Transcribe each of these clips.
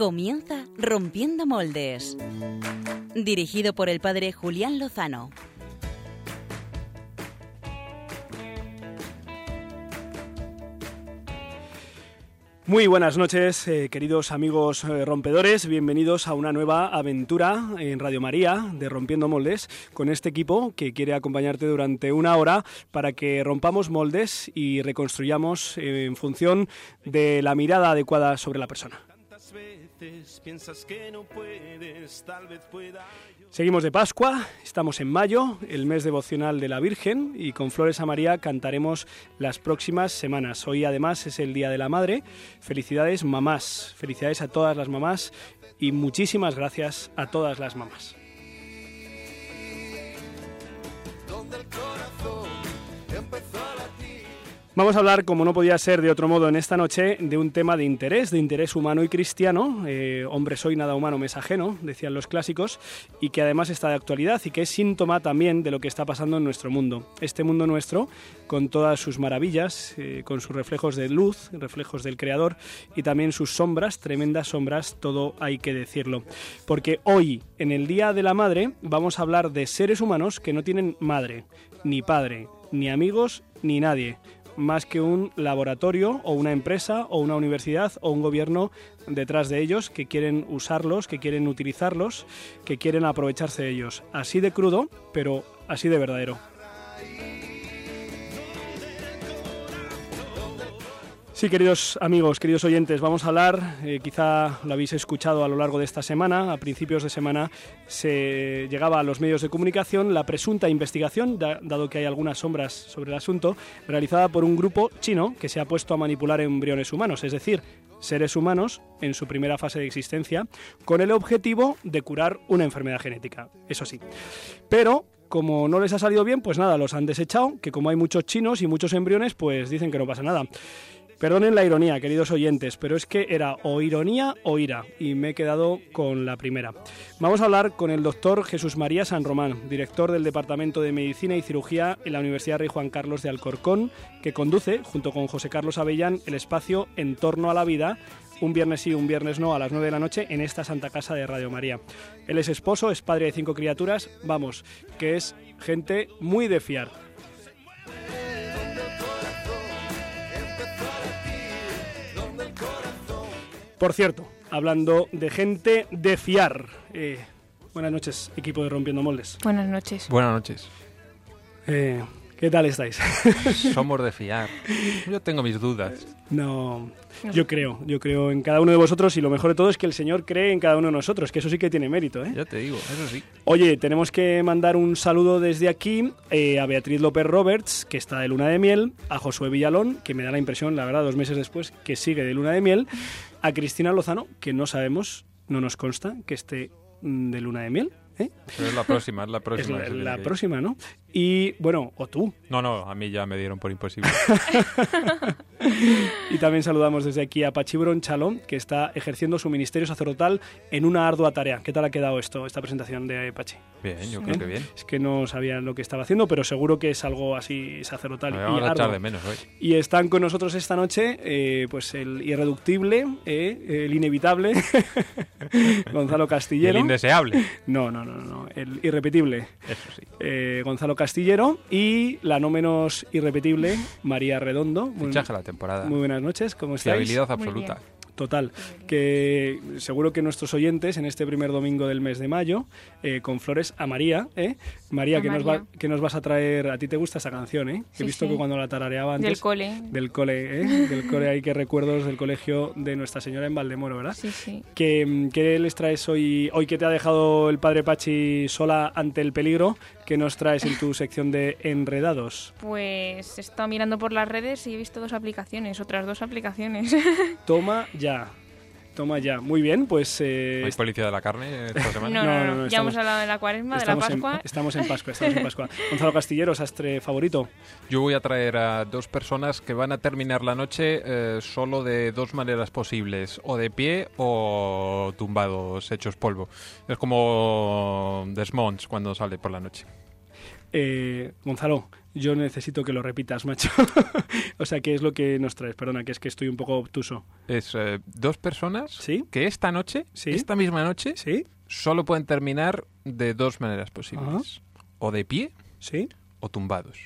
Comienza Rompiendo Moldes. Dirigido por el padre Julián Lozano. Muy buenas noches, eh, queridos amigos eh, rompedores. Bienvenidos a una nueva aventura en Radio María de Rompiendo Moldes con este equipo que quiere acompañarte durante una hora para que rompamos moldes y reconstruyamos eh, en función de la mirada adecuada sobre la persona. Seguimos de Pascua, estamos en mayo, el mes devocional de la Virgen, y con Flores a María cantaremos las próximas semanas. Hoy además es el Día de la Madre. Felicidades mamás, felicidades a todas las mamás y muchísimas gracias a todas las mamás. Vamos a hablar, como no podía ser de otro modo en esta noche, de un tema de interés, de interés humano y cristiano. Eh, hombre soy, nada humano me es ajeno, decían los clásicos, y que además está de actualidad y que es síntoma también de lo que está pasando en nuestro mundo. Este mundo nuestro, con todas sus maravillas, eh, con sus reflejos de luz, reflejos del Creador, y también sus sombras, tremendas sombras, todo hay que decirlo. Porque hoy, en el Día de la Madre, vamos a hablar de seres humanos que no tienen madre, ni padre, ni amigos, ni nadie más que un laboratorio o una empresa o una universidad o un gobierno detrás de ellos que quieren usarlos, que quieren utilizarlos, que quieren aprovecharse de ellos. Así de crudo, pero así de verdadero. Sí, queridos amigos, queridos oyentes, vamos a hablar, eh, quizá lo habéis escuchado a lo largo de esta semana, a principios de semana se llegaba a los medios de comunicación la presunta investigación, dado que hay algunas sombras sobre el asunto, realizada por un grupo chino que se ha puesto a manipular embriones humanos, es decir, seres humanos en su primera fase de existencia, con el objetivo de curar una enfermedad genética, eso sí. Pero como no les ha salido bien, pues nada, los han desechado, que como hay muchos chinos y muchos embriones, pues dicen que no pasa nada. Perdonen la ironía, queridos oyentes, pero es que era o ironía o ira, y me he quedado con la primera. Vamos a hablar con el doctor Jesús María San Román, director del Departamento de Medicina y Cirugía en la Universidad Rey Juan Carlos de Alcorcón, que conduce, junto con José Carlos Avellán, el espacio En torno a la vida, un viernes sí, un viernes no, a las 9 de la noche en esta Santa Casa de Radio María. Él es esposo, es padre de cinco criaturas, vamos, que es gente muy de fiar. Por cierto, hablando de gente de fiar. Eh, buenas noches, equipo de Rompiendo Moldes. Buenas noches. Buenas noches. Eh, ¿Qué tal estáis? Somos de fiar. Yo tengo mis dudas. No, yo creo, yo creo en cada uno de vosotros y lo mejor de todo es que el Señor cree en cada uno de nosotros, que eso sí que tiene mérito, ¿eh? Ya te digo, eso sí. Oye, tenemos que mandar un saludo desde aquí eh, a Beatriz López Roberts, que está de luna de miel, a Josué Villalón, que me da la impresión, la verdad, dos meses después, que sigue de luna de miel, a Cristina Lozano, que no sabemos, no nos consta que esté mm, de luna de miel. ¿eh? es la próxima, es la próxima. Es la, la próxima, ¿no? Y bueno, o tú. No, no, a mí ya me dieron por imposible. y también saludamos desde aquí a Pachi Bronchalo, que está ejerciendo su ministerio sacerdotal en una ardua tarea. ¿Qué tal ha quedado esto, esta presentación de Pachi? Bien, yo creo que bien. Es que no sabían lo que estaba haciendo, pero seguro que es algo así sacerdotal. Me vamos y a echar de menos hoy. Y están con nosotros esta noche, eh, pues el irreductible, eh, el inevitable, Gonzalo Castillero. ¿El indeseable? No, no, no, no, el irrepetible. Eso sí. Eh, Gonzalo Castillero y la no menos irrepetible María Redondo. Muy, Fichaje la temporada. muy buenas noches, ¿cómo estáis? Fiabilidad absoluta. Total, que seguro que nuestros oyentes en este primer domingo del mes de mayo, eh, con flores a María, ¿eh? María, que nos, va, que nos vas a traer, a ti te gusta esa canción, ¿eh? Sí, He visto sí. que cuando la tarareaba antes... Del cole. Del cole, ¿eh? Del cole, hay que recuerdos del colegio de Nuestra Señora en Valdemoro, ¿verdad? Sí, sí. ¿Qué, qué les traes hoy, hoy que te ha dejado el padre Pachi sola ante el peligro? ¿Qué nos traes en tu sección de enredados? Pues he estado mirando por las redes y he visto dos aplicaciones, otras dos aplicaciones. Toma ya. Toma ya. Muy bien, pues... eh, ¿Hay policía de la carne esta no, semana? no, No, no, no, no, Ya estamos- hemos hablado de la cuaresma, de la en, Pascua. estamos en Pascua, estamos en Pascua. Gonzalo Castillero, sastre favorito. Yo voy a traer a dos personas que van a terminar la noche eh, solo de dos maneras posibles, o de pie o tumbados, hechos polvo. Es como Desmonds cuando sale por la noche. Eh, Gonzalo, yo necesito que lo repitas, macho. o sea, ¿qué es lo que nos traes? Perdona, que es que estoy un poco obtuso. Es eh, dos personas ¿Sí? que esta noche, Sí. esta misma noche, ¿Sí? solo pueden terminar de dos maneras posibles. O de pie ¿Sí? o tumbados.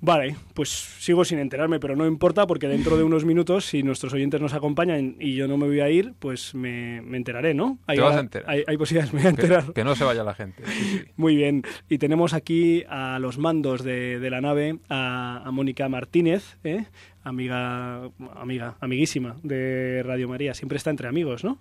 Vale, pues sigo sin enterarme, pero no importa porque dentro de unos minutos, si nuestros oyentes nos acompañan y yo no me voy a ir, pues me, me enteraré, ¿no? Hay, Te vas a enterar. Hay, hay posibilidades, me voy a Que, enterar. que no se vaya la gente. sí, sí. Muy bien, y tenemos aquí a los mandos de, de la nave a, a Mónica Martínez, ¿eh? amiga, amiga, amiguísima de Radio María. Siempre está entre amigos, ¿no?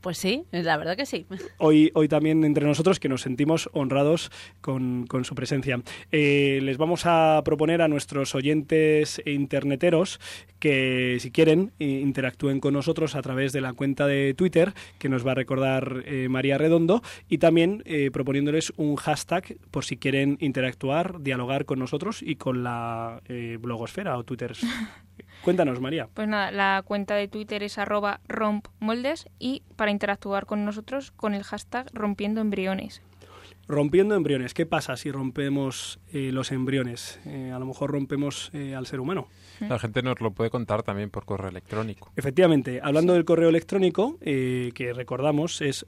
Pues sí, la verdad que sí. Hoy, hoy también entre nosotros que nos sentimos honrados con, con su presencia. Eh, les vamos a proponer a nuestros oyentes interneteros que si quieren interactúen con nosotros a través de la cuenta de Twitter que nos va a recordar eh, María Redondo y también eh, proponiéndoles un hashtag por si quieren interactuar, dialogar con nosotros y con la eh, blogosfera o Twitter. Cuéntanos, María. Pues nada, la cuenta de Twitter es arroba rompmoldes y para interactuar con nosotros con el hashtag rompiendo embriones. Rompiendo embriones. ¿Qué pasa si rompemos eh, los embriones? Eh, a lo mejor rompemos eh, al ser humano. La gente nos lo puede contar también por correo electrónico. Efectivamente, hablando del correo electrónico, que recordamos es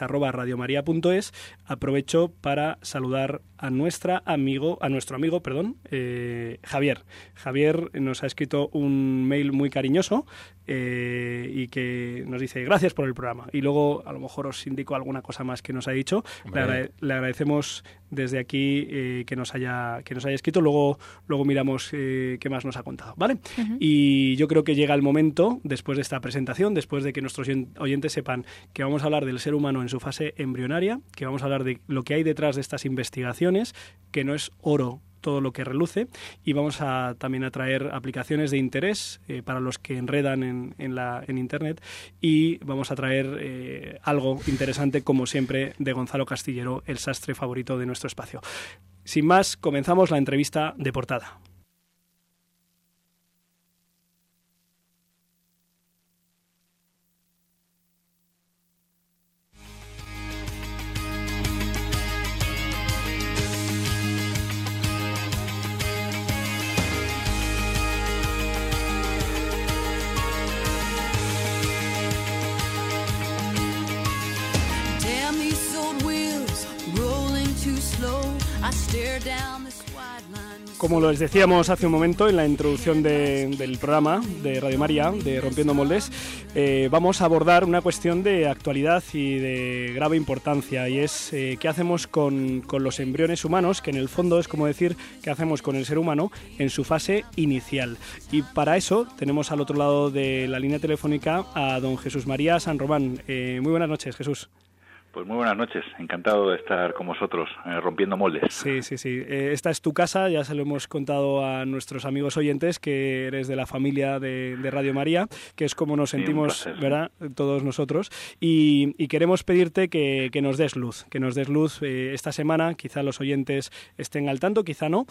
rompiendomoldes@radiomaria.es, aprovecho para saludar a nuestra amigo, a nuestro amigo, perdón, eh, Javier. Javier nos ha escrito un mail muy cariñoso y que nos dice gracias por el programa. Y luego a lo mejor os indico alguna cosa más que nos ha dicho. Le, Hombre. agrade- le agradecemos desde aquí eh, que nos haya que nos haya escrito. Luego luego miramos eh, qué más nos ha contado, ¿vale? Y yo creo que llega el momento, después de esta presentación, después de que nuestros oyen- oyentes sepan que vamos a hablar del ser humano en su fase embrionaria, que vamos a hablar de lo que hay detrás de estas investigaciones, que no es oro todo lo que reluce y vamos a también a traer aplicaciones de interés eh, para los que enredan en, en la, en internet y vamos a traer eh, algo interesante como siempre de Gonzalo Castillero, el sastre favorito de nuestro espacio. Sin más, comenzamos la entrevista de portada. Como les decíamos hace un momento en la introducción de- del programa de Radio María, de Rompiendo Moldes, eh, vamos a abordar una cuestión de actualidad y de grave importancia, y es eh, qué hacemos con, con los embriones humanos, que en el fondo es como decir qué hacemos con el ser humano en su fase inicial. Y para eso tenemos al otro lado de la línea telefónica a don Jesús María San Román. Eh, muy buenas noches, Jesús. Pues muy buenas noches, encantado de estar con vosotros, eh, rompiendo moldes. Sí, sí, sí. Eh, esta es tu casa, ya se lo hemos contado a nuestros amigos oyentes, que eres de la familia de, de Radio María, que es como nos Sí, sentimos. ¿verdad? Todos nosotros. Y, y queremos pedirte que, que nos des luz, que nos des luz eh, esta semana, quizá los oyentes estén al tanto, quizá no.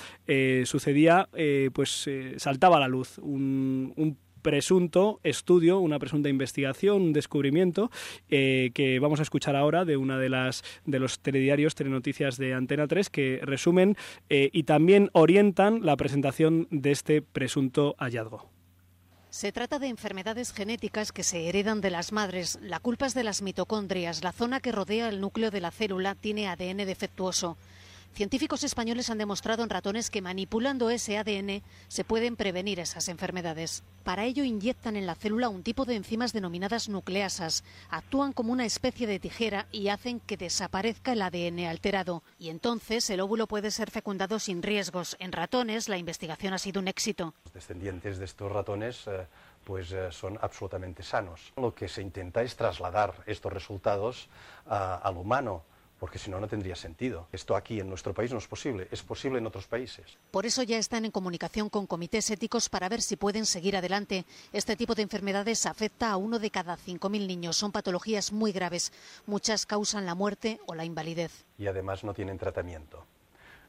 Sucedía, eh, pues saltaba a la luz un, un presunto estudio, una presunta investigación, un descubrimiento eh, que vamos a escuchar ahora de una de las de los telediarios, telenoticias de Antena 3 que resumen eh, y también orientan la presentación de este presunto hallazgo. Se trata de enfermedades genéticas que se heredan de las madres. La culpa es de las mitocondrias. La zona que rodea el núcleo de la célula tiene ADN defectuoso. Científicos españoles han demostrado en ratones que manipulando ese ADN se pueden prevenir esas enfermedades. Para ello inyectan en la célula un tipo de enzimas denominadas nucleasas. Actúan como una especie de tijera y hacen que desaparezca el ADN alterado. Y entonces el óvulo puede ser fecundado sin riesgos. En ratones la investigación ha sido un éxito. Los descendientes de estos ratones eh, pues eh, son absolutamente sanos. Lo que se intenta es trasladar estos resultados a- al humano, porque si no, no tendría sentido. Esto aquí en nuestro país no es posible, es posible en otros países. Por eso ya están en comunicación con comités éticos para ver si pueden seguir adelante. Este tipo de enfermedades afecta a uno de cada 5.000 niños. Son patologías muy graves. Muchas causan la muerte o la invalidez. Y además no tienen tratamiento.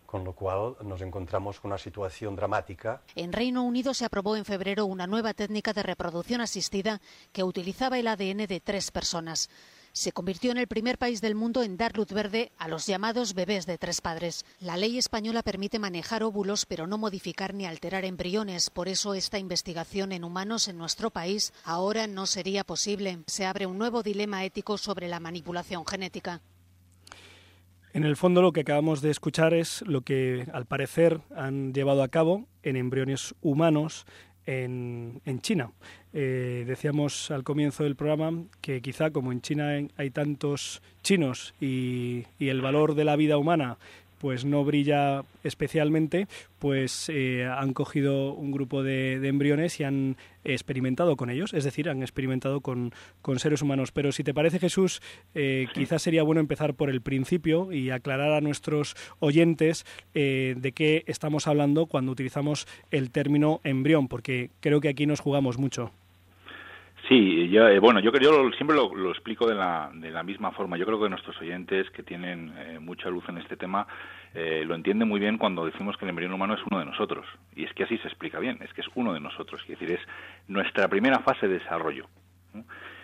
Con lo cual nos encontramos con una situación dramática En Reino Unido se aprobó en febrero una nueva técnica de reproducción asistida que utilizaba el ADN de tres personas. Se convirtió en el primer país del mundo en dar luz verde a los llamados bebés de tres padres. La ley española permite manejar óvulos, pero no modificar ni alterar embriones. Por eso esta investigación en humanos en nuestro país ahora no sería posible. Se abre un nuevo dilema ético sobre la manipulación genética. En el fondo lo que acabamos de escuchar es lo que al parecer han llevado a cabo en embriones humanos en, en China. Eh, decíamos al comienzo del programa que quizá como en China hay tantos chinos y, y el valor de la vida humana pues no brilla especialmente, pues eh, han cogido un grupo de, de, embriones y han experimentado con ellos, es decir, han experimentado con, con seres humanos. Pero si te parece, Jesús, eh, quizás sería bueno empezar por el principio y aclarar a nuestros oyentes eh, de qué estamos hablando cuando utilizamos el término embrión, porque creo que aquí nos jugamos mucho. Sí, yo, eh, bueno, yo, yo siempre lo, lo, explico de la, de la misma forma. Yo creo que nuestros oyentes que tienen eh, mucha luz en este tema eh, lo entienden muy bien cuando decimos que el embrión humano es uno de nosotros. Y es que así se explica bien, es que es uno de nosotros. Es decir, es nuestra primera fase de desarrollo.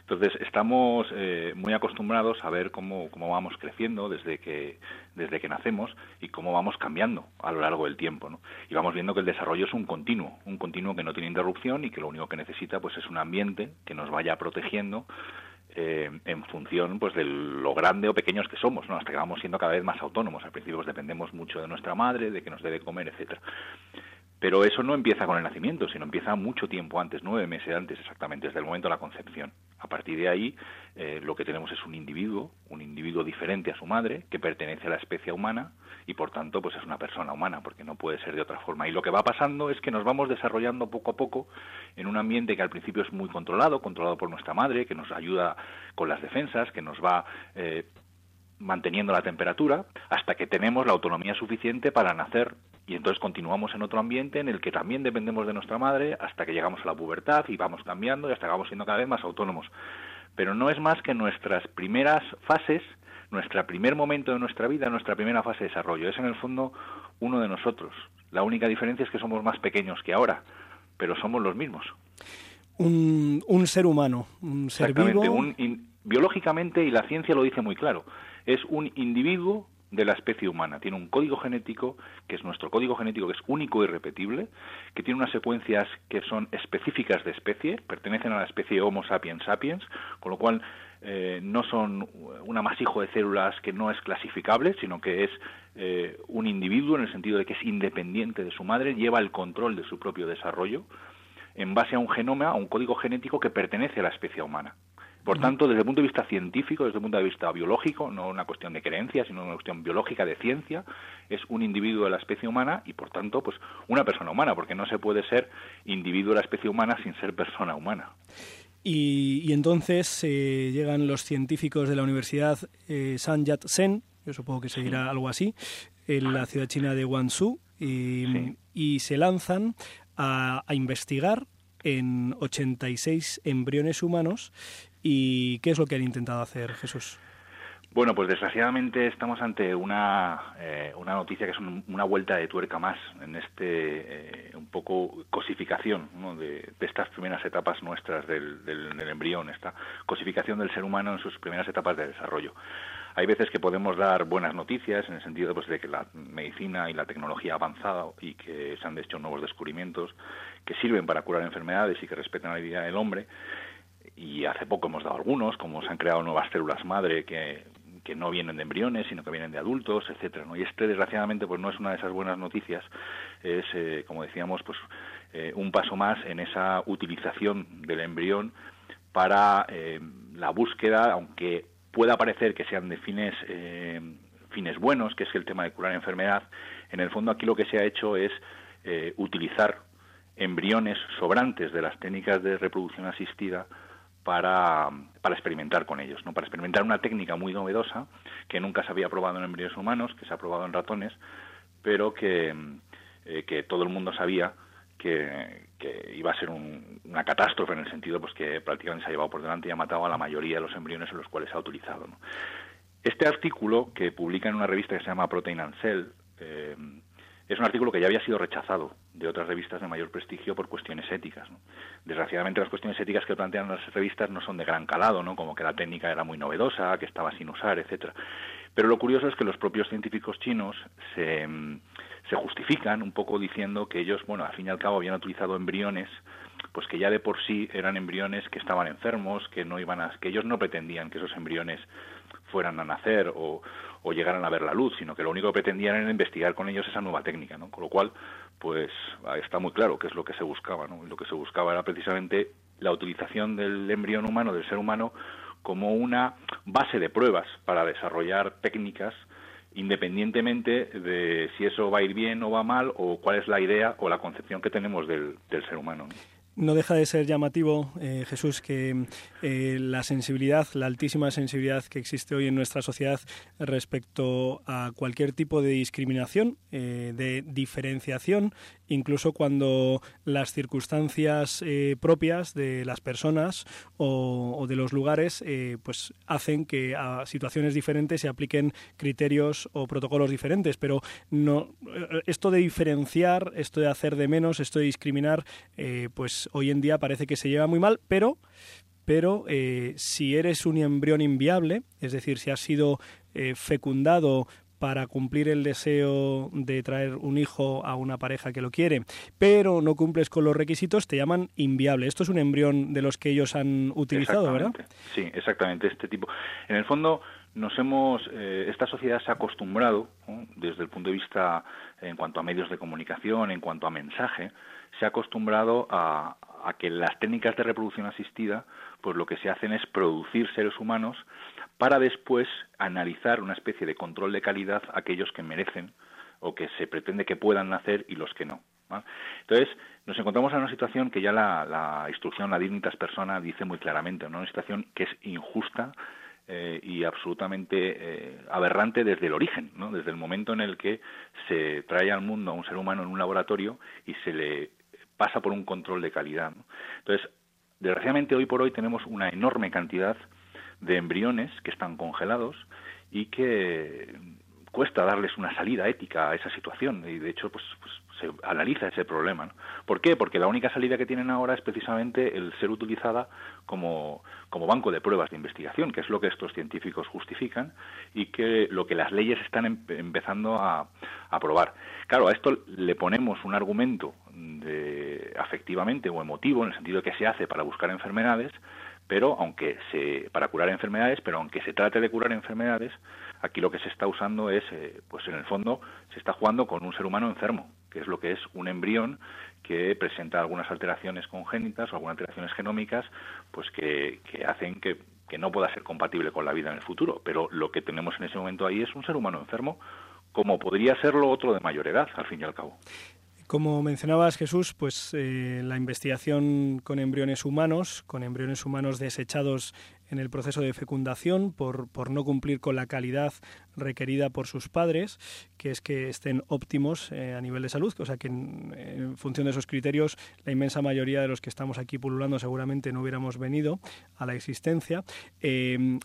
Entonces, estamos eh, muy acostumbrados a ver cómo, cómo vamos creciendo desde que, desde que nacemos y cómo vamos cambiando a lo largo del tiempo. ¿no? Y vamos viendo que el desarrollo es un continuo, un continuo que no tiene interrupción y que lo único que necesita pues, es un ambiente que nos vaya protegiendo eh, en función pues de lo grande o pequeños que somos, ¿no? hasta que vamos siendo cada vez más autónomos. Al principio pues, dependemos mucho de nuestra madre, de que nos debe comer, etcétera. Pero eso no empieza con el nacimiento, sino empieza mucho tiempo antes, nueve meses antes exactamente, desde el momento de la concepción. A partir de ahí, eh, lo que tenemos es un individuo, un individuo diferente a su madre, que pertenece a la especie humana y por tanto pues es una persona humana, porque no puede ser de otra forma. Y lo que va pasando es que nos vamos desarrollando poco a poco en un ambiente que al principio es muy controlado, controlado por nuestra madre, que nos ayuda con las defensas, que nos va eh, manteniendo la temperatura hasta que tenemos la autonomía suficiente para nacer y entonces continuamos en otro ambiente en el que también dependemos de nuestra madre hasta que llegamos a la pubertad y vamos cambiando y hasta que vamos siendo cada vez más autónomos. Pero no es más que nuestras primeras fases, nuestro primer momento de nuestra vida, nuestra primera fase de desarrollo. Es en el fondo uno de nosotros. La única diferencia es que somos más pequeños que ahora, pero somos los mismos. Un, un ser humano, un ser vivo. Un, in, biológicamente, y la ciencia lo dice muy claro, es un individuo de la especie humana. Tiene un código genético, que es nuestro código genético, que es único y repetible, que tiene unas secuencias que son específicas de especie, pertenecen a la especie Homo sapiens sapiens, con lo cual eh, no son un amasijo de células que no es clasificable, sino que es eh, un individuo en el sentido de que es independiente de su madre, lleva el control de su propio desarrollo en base a un genoma, a un código genético que pertenece a la especie humana. Por tanto, desde el punto de vista científico, desde el punto de vista biológico, no una cuestión de creencia, sino una cuestión biológica de ciencia, es un individuo de la especie humana y, por tanto, pues una persona humana, porque no se puede ser individuo de la especie humana sin ser persona humana. Y, y entonces eh, llegan los científicos de la Universidad eh, San Yat-sen, yo supongo que se dirá sí. algo así, en la ciudad china de Guangzhou, y, sí. y se lanzan a, a investigar en 86 embriones humanos ¿Y qué es lo que han intentado hacer, Jesús? Bueno, pues desgraciadamente estamos ante una, eh, una noticia que es un, una vuelta de tuerca más en este eh, un poco cosificación de, de, estas primeras etapas nuestras del, del, del, embrión, esta cosificación del ser humano en sus primeras etapas de desarrollo. Hay veces que podemos dar buenas noticias en el sentido pues, de que la medicina y la tecnología ha avanzado y que se han hecho nuevos descubrimientos que sirven para curar enfermedades y que respetan la vida del hombre y hace poco hemos dado algunos, como se han creado nuevas células madre que, que no vienen de embriones, sino que vienen de adultos, etcétera, ¿no? Y este, desgraciadamente, pues no es una de esas buenas noticias, es, eh, como decíamos, pues eh, un paso más en esa utilización del embrión para eh, la búsqueda, aunque pueda parecer que sean de fines, eh, fines buenos, que es el tema de curar enfermedad, en el fondo aquí lo que se ha hecho es eh, utilizar embriones sobrantes de las técnicas de reproducción asistida para, para experimentar con ellos, ¿no? para experimentar una técnica muy novedosa que nunca se había probado en embriones humanos, que se ha probado en ratones, pero que, eh, que todo el mundo sabía que, que iba a ser un, una catástrofe en el sentido pues que prácticamente se ha llevado por delante y ha matado a la mayoría de los embriones en los cuales se ha utilizado. Este artículo que publica en una revista que se llama Protein and Cell eh, es un artículo que ya había sido rechazado de otras revistas de mayor prestigio por cuestiones éticas. ¿no? Desgraciadamente las cuestiones éticas que plantean las revistas no son de gran calado, ¿no? como que la técnica era muy novedosa, que estaba sin usar, etcétera. Pero lo curioso es que los propios científicos chinos se, mm, se justifican un poco diciendo que ellos, bueno, al fin y al cabo habían utilizado embriones pues que ya de por sí eran embriones que estaban enfermos, que no iban a, que ellos no pretendían que esos embriones fueran a nacer o, o llegaran a ver la luz, sino que lo único que pretendían era investigar con ellos esa nueva técnica, ¿no? Con lo cual, pues está muy claro qué es lo que se buscaba, ¿no? Lo que se buscaba era precisamente la utilización del embrión humano, del ser humano, como una base de pruebas para desarrollar técnicas independientemente de si eso va a ir bien o va mal o cuál es la idea o la concepción que tenemos del, del ser humano. ¿no? No deja de ser llamativo, eh, Jesús, que eh, la sensibilidad, la altísima sensibilidad que existe hoy en nuestra sociedad respecto a cualquier tipo de discriminación, eh, de diferenciación, incluso cuando las circunstancias eh, propias de las personas o, o de los lugares eh, pues hacen que a situaciones diferentes se apliquen criterios o protocolos diferentes. Pero no esto de diferenciar, esto de hacer de menos, esto de discriminar, eh, hoy en día parece que se lleva muy mal, pero pero eh, si eres un embrión inviable, es decir, si has sido eh, fecundado para cumplir el deseo de traer un hijo a una pareja que lo quiere, pero no cumples con los requisitos, te llaman inviable. Esto es un embrión de los que ellos han utilizado, ¿verdad? Sí, exactamente. Este tipo. En el fondo, nos hemos, eh, esta sociedad se ha acostumbrado, desde el punto de vista en cuanto a medios de comunicación, en cuanto a mensaje, se ha acostumbrado a, que las técnicas de reproducción asistida, pues lo que se hacen es producir seres humanos para después analizar una especie de control de calidad aquellos que merecen o que se pretende que puedan nacer y los que no. Entonces, nos encontramos en una situación que ya la, la instrucción, la dignitas persona, dice muy claramente, ¿no? una situación que es injusta eh, y absolutamente eh, aberrante desde el origen, ¿no? desde el momento en el que se trae al mundo a un ser humano en un laboratorio y se le pasa por un control de calidad. ¿no? Entonces, desgraciadamente hoy por hoy tenemos una enorme cantidad de embriones que están congelados y que cuesta darles una salida ética a esa situación y de hecho pues, pues se analiza ese problema. ¿no? ¿Por qué? Porque la única salida que tienen ahora es precisamente el ser utilizada como, como banco de pruebas de investigación, que es lo que estos científicos justifican y que lo que las leyes están em empezando a, a probar. Claro, a esto le ponemos un argumento de, afectivamente o emotivo, en el sentido que se hace para buscar enfermedades, pero aunque se para curar enfermedades, pero aunque se trate de curar enfermedades, aquí lo que se está usando es, eh, pues en el fondo, se está jugando con un ser humano enfermo, que es lo que es un embrión que presenta algunas alteraciones congénitas o algunas alteraciones genómicas, pues que, que hacen que, que no pueda ser compatible con la vida en el futuro. Pero lo que tenemos en ese momento ahí es un ser humano enfermo, como podría serlo otro de mayor edad, al fin y al cabo. Como mencionabas, Jesús, pues eh, la investigación con embriones humanos, con embriones humanos desechados en el proceso de fecundación por, por, no cumplir con la calidad requerida por sus padres, que es que estén óptimos eh, a nivel de salud, o sea que en, en, función de esos criterios la inmensa mayoría de los que estamos aquí pululando seguramente no hubiéramos venido a la existencia. Eh,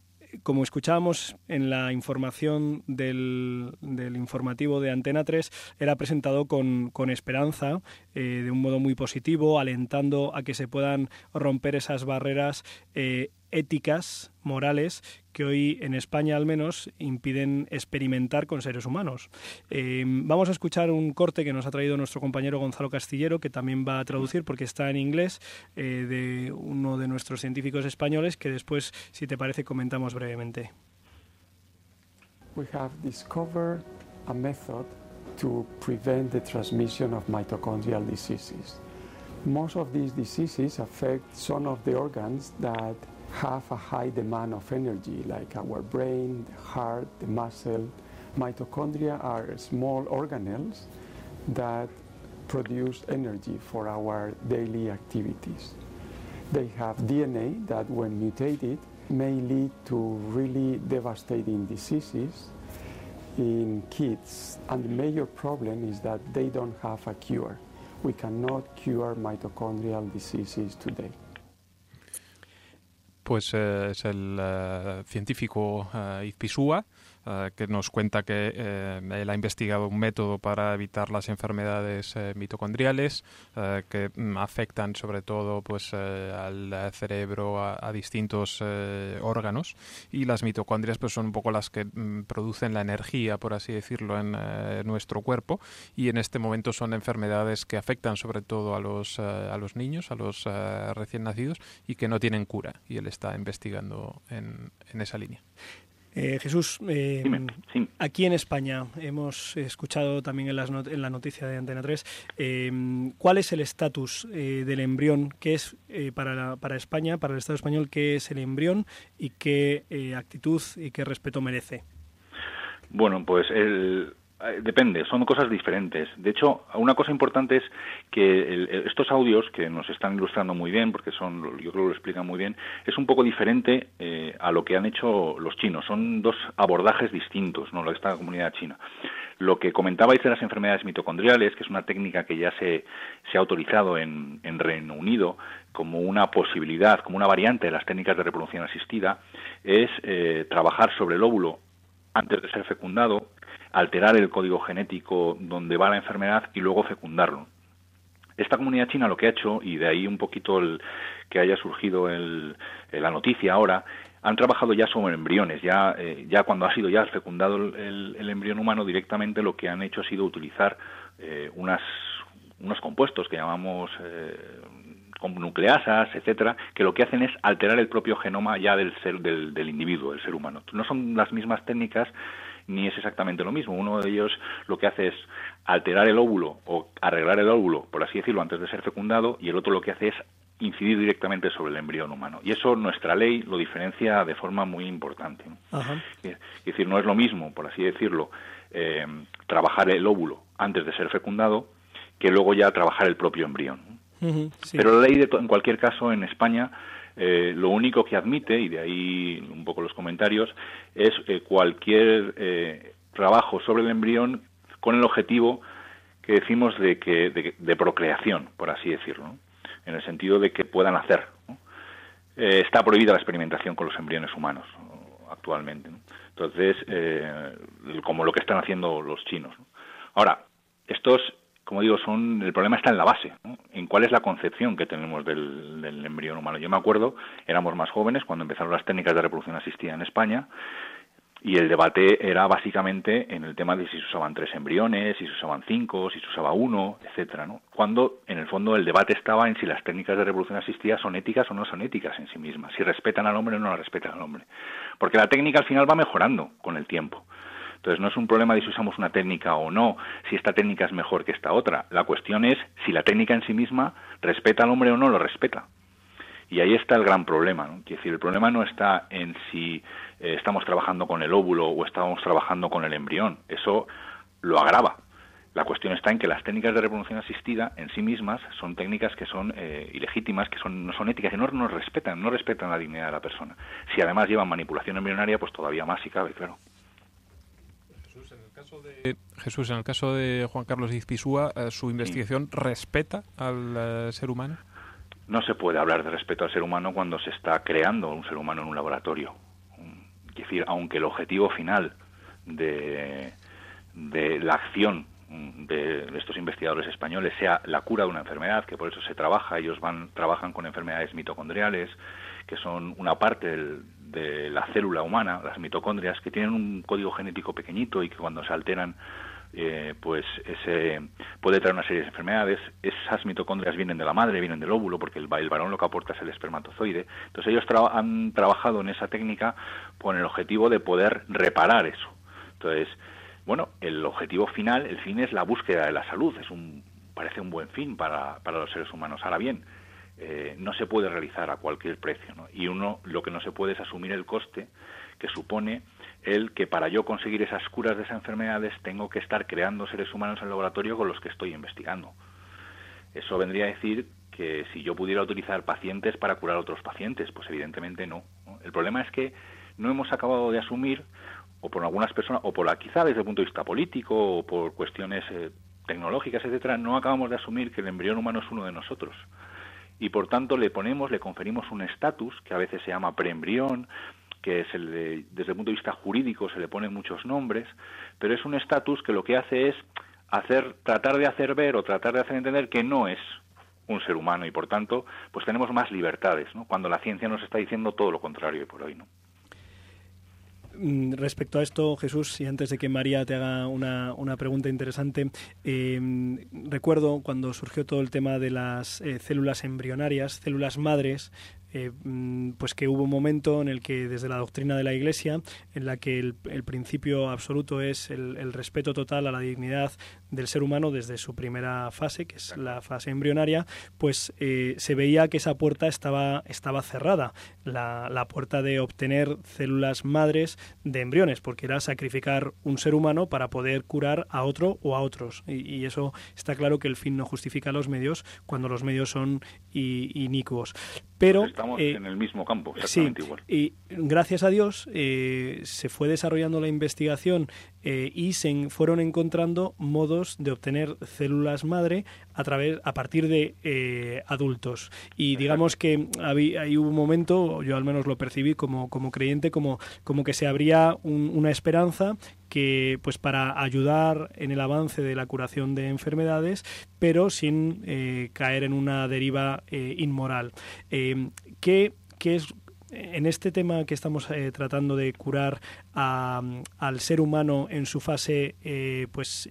como escuchábamos en la información del, del, informativo de Antena 3, era presentado con, con esperanza, eh, de un modo muy positivo, alentando a que se puedan romper esas barreras eh, éticas, morales, que hoy en España al menos impiden experimentar con seres humanos. Eh, vamos a escuchar un corte que nos ha traído nuestro compañero Gonzalo Castillero, que también va a traducir porque está en inglés, eh, de uno de nuestros científicos españoles, que después, si te parece, comentamos brevemente. We have discovered a method to prevent the transmission of mitochondrial diseases. Most of these diseases affect some of the organs that have a high demand of energy, like our brain, the heart, the muscle. Mitochondria are small organelles that produce energy for our daily activities. They have DNA that, when mutated, may lead to really devastating diseases in kids. And the major problem is that they don't have a cure. We cannot cure mitochondrial diseases today. Pues eh, es el uh, científico uh, Izpisúa eh, que nos cuenta que eh, él ha investigado un método para evitar las enfermedades eh, mitocondriales eh, que mm, afectan sobre todo pues eh, al cerebro, a, distintos eh, órganos. Y las mitocondrias pues son un poco las que mm, producen la energía, por así decirlo, en eh, nuestro cuerpo. Y en este momento son enfermedades que afectan sobre todo a los, eh, a los niños, a los eh, recién nacidos y que no tienen cura. Y él está investigando en esa línea. Eh, Jesús, eh, aquí en España hemos escuchado también en, las not- en la noticia de Antena 3 eh, cuál es el estatus eh, del embrión, qué es para, la- para España, para el Estado español, qué es el embrión y qué actitud y qué respeto merece. Bueno, pues el, depende, son cosas diferentes. De hecho, una cosa importante es que el- estos audios que nos están ilustrando muy bien, porque son, yo creo que lo explican muy bien, es un poco diferente eh, a lo que han hecho los chinos. Son dos abordajes distintos, ¿no? Esta comunidad china. Lo que comentabais de las enfermedades mitocondriales, que es una técnica que ya se, se ha autorizado en, en Reino Unido como una posibilidad, como una variante de las técnicas de reproducción asistida, es eh, trabajar sobre el óvulo antes de ser fecundado, alterar el código genético donde va la enfermedad y luego fecundarlo. Esta comunidad china lo que ha hecho, y de ahí un poquito el, que haya surgido el- la noticia ahora, han trabajado ya sobre embriones. Ya, eh, cuando ha sido ya fecundado el, embrión humano, directamente lo que han hecho ha sido utilizar eh, unas, unos compuestos que llamamos eh, nucleasas, etcétera, que lo que hacen es alterar el propio genoma ya del ser del, del individuo, del ser humano. No son las mismas técnicas ni es exactamente lo mismo. Uno de ellos lo que hace es alterar el óvulo o arreglar el óvulo, por así decirlo, antes de ser fecundado, y el otro lo que hace es incidir directamente sobre el embrión humano. Y eso nuestra ley lo diferencia de forma muy importante. Es decir, no es lo mismo, por así decirlo, eh, trabajar el óvulo antes de ser fecundado que luego ya trabajar el propio embrión. Pero la ley, de en cualquier caso, en España, eh, lo único que admite, y de ahí un poco los comentarios, es eh, cualquier eh, trabajo sobre el embrión con el objetivo que decimos de, que, de, de procreación, por así decirlo, en el sentido de que puedan hacer. Eh, está prohibida la experimentación con los embriones humanos ¿no? actualmente. Entonces, eh, como lo que están haciendo los chinos. ¿no? Ahora, estos, como digo, son el problema está en la base, ¿no? en cuál es la concepción que tenemos del, del embrión humano. Yo me acuerdo, éramos más jóvenes cuando empezaron las técnicas de reproducción asistida en España y el debate era básicamente en el tema de si se usaban tres embriones, si se usaban cinco, si se usaba uno, etcétera, ¿no? Cuando en el fondo el debate estaba en si las técnicas de reproducción asistida son éticas o no son éticas en sí mismas, si respetan al hombre o no respetan al hombre, porque la técnica al final va mejorando con el tiempo. Entonces no es un problema de si usamos una técnica o no, si esta técnica es mejor que esta otra. La cuestión es si la técnica en sí misma respeta al hombre o no lo respeta. Y ahí está el gran problema. ¿no? Quiero decir, el problema no está en si eh, estamos trabajando con el óvulo o estamos trabajando con el embrión. Eso lo agrava. La cuestión está en que las técnicas de reproducción asistida en sí mismas son técnicas que son eh, ilegítimas, que son, no son éticas, que no nos respetan, no respetan la dignidad de la persona. Si además llevan manipulación embrionaria, pues todavía más si cabe, claro. Jesús, en el caso de Juan Carlos Izpisúa, eh, ¿su investigación respeta al eh, ser humano? No se puede hablar de respeto al ser humano cuando se está creando un ser humano en un laboratorio. Es decir, aunque el objetivo final de, de la acción de estos investigadores españoles sea la cura de una enfermedad, que por eso se trabaja, ellos van trabajan con enfermedades mitocondriales, que son una parte del- de la célula humana, las mitocondrias, que tienen un código genético pequeñito y que cuando se alteran eh, pues ese puede traer una serie de enfermedades. Esas mitocondrias vienen de la madre, vienen del óvulo, porque el, el varón lo que aporta es el espermatozoide. Entonces ellos han trabajado en esa técnica con el objetivo de poder reparar eso. Entonces, bueno, el objetivo final, el fin es la búsqueda de la salud. Es un parece un buen fin para, para los seres humanos. Ahora bien, eh, no se puede realizar a cualquier precio, ¿no? Y uno lo que no se puede es asumir el coste que supone el que para yo conseguir esas curas de esas enfermedades tengo que estar creando seres humanos en el laboratorio con los que estoy investigando. Eso vendría a decir que si yo pudiera utilizar pacientes para curar a otros pacientes, pues evidentemente no. ¿no? El problema es que no hemos acabado de asumir, o por algunas personas, o por la, quizá desde el punto de vista político, o por cuestiones eh, tecnológicas, etcétera, no acabamos de asumir que el embrión humano es uno de nosotros. Y por tanto le ponemos, le conferimos un estatus que a veces se llama preembrión, que se le- desde el punto de vista jurídico se le ponen muchos nombres, pero es un estatus que lo que hace es hacer, tratar de hacer ver o tratar de hacer entender que no es un ser humano y por tanto pues tenemos más libertades, ¿no? Cuando la ciencia nos está diciendo todo lo contrario por hoy, ¿no? Mm, Respecto a esto, Jesús, y antes de que María te haga una, una pregunta interesante, eh, recuerdo cuando surgió todo el tema de las eh, células embrionarias, células madres, eh, mm, pues que hubo un momento en el que desde la doctrina de la Iglesia, en la que el, el principio absoluto es el, el respeto total a la dignidad del ser humano desde su primera fase, que es la fase embrionaria, pues eh, se veía que esa puerta estaba, estaba cerrada, la, la puerta de obtener células madres de embriones, porque era sacrificar un ser humano para poder curar a otro o a otros. Y, y eso está claro que el fin no justifica los medios cuando los medios son inicuos. Pero Estamos eh, en el mismo campo, Sí, exactamente igual. y gracias a Dios eh, se fue desarrollando la investigación eh, y se fueron encontrando modos de obtener células madre a través a partir de adultos y digamos que había, ahí hubo un momento yo al menos lo percibí como, como creyente como, como que se abría un- una esperanza que pues para ayudar en el avance de la curación de enfermedades pero sin eh, caer en una deriva eh, inmoral. Eh, ¿qué, es en este tema que estamos tratando de curar al ser humano en su fase pues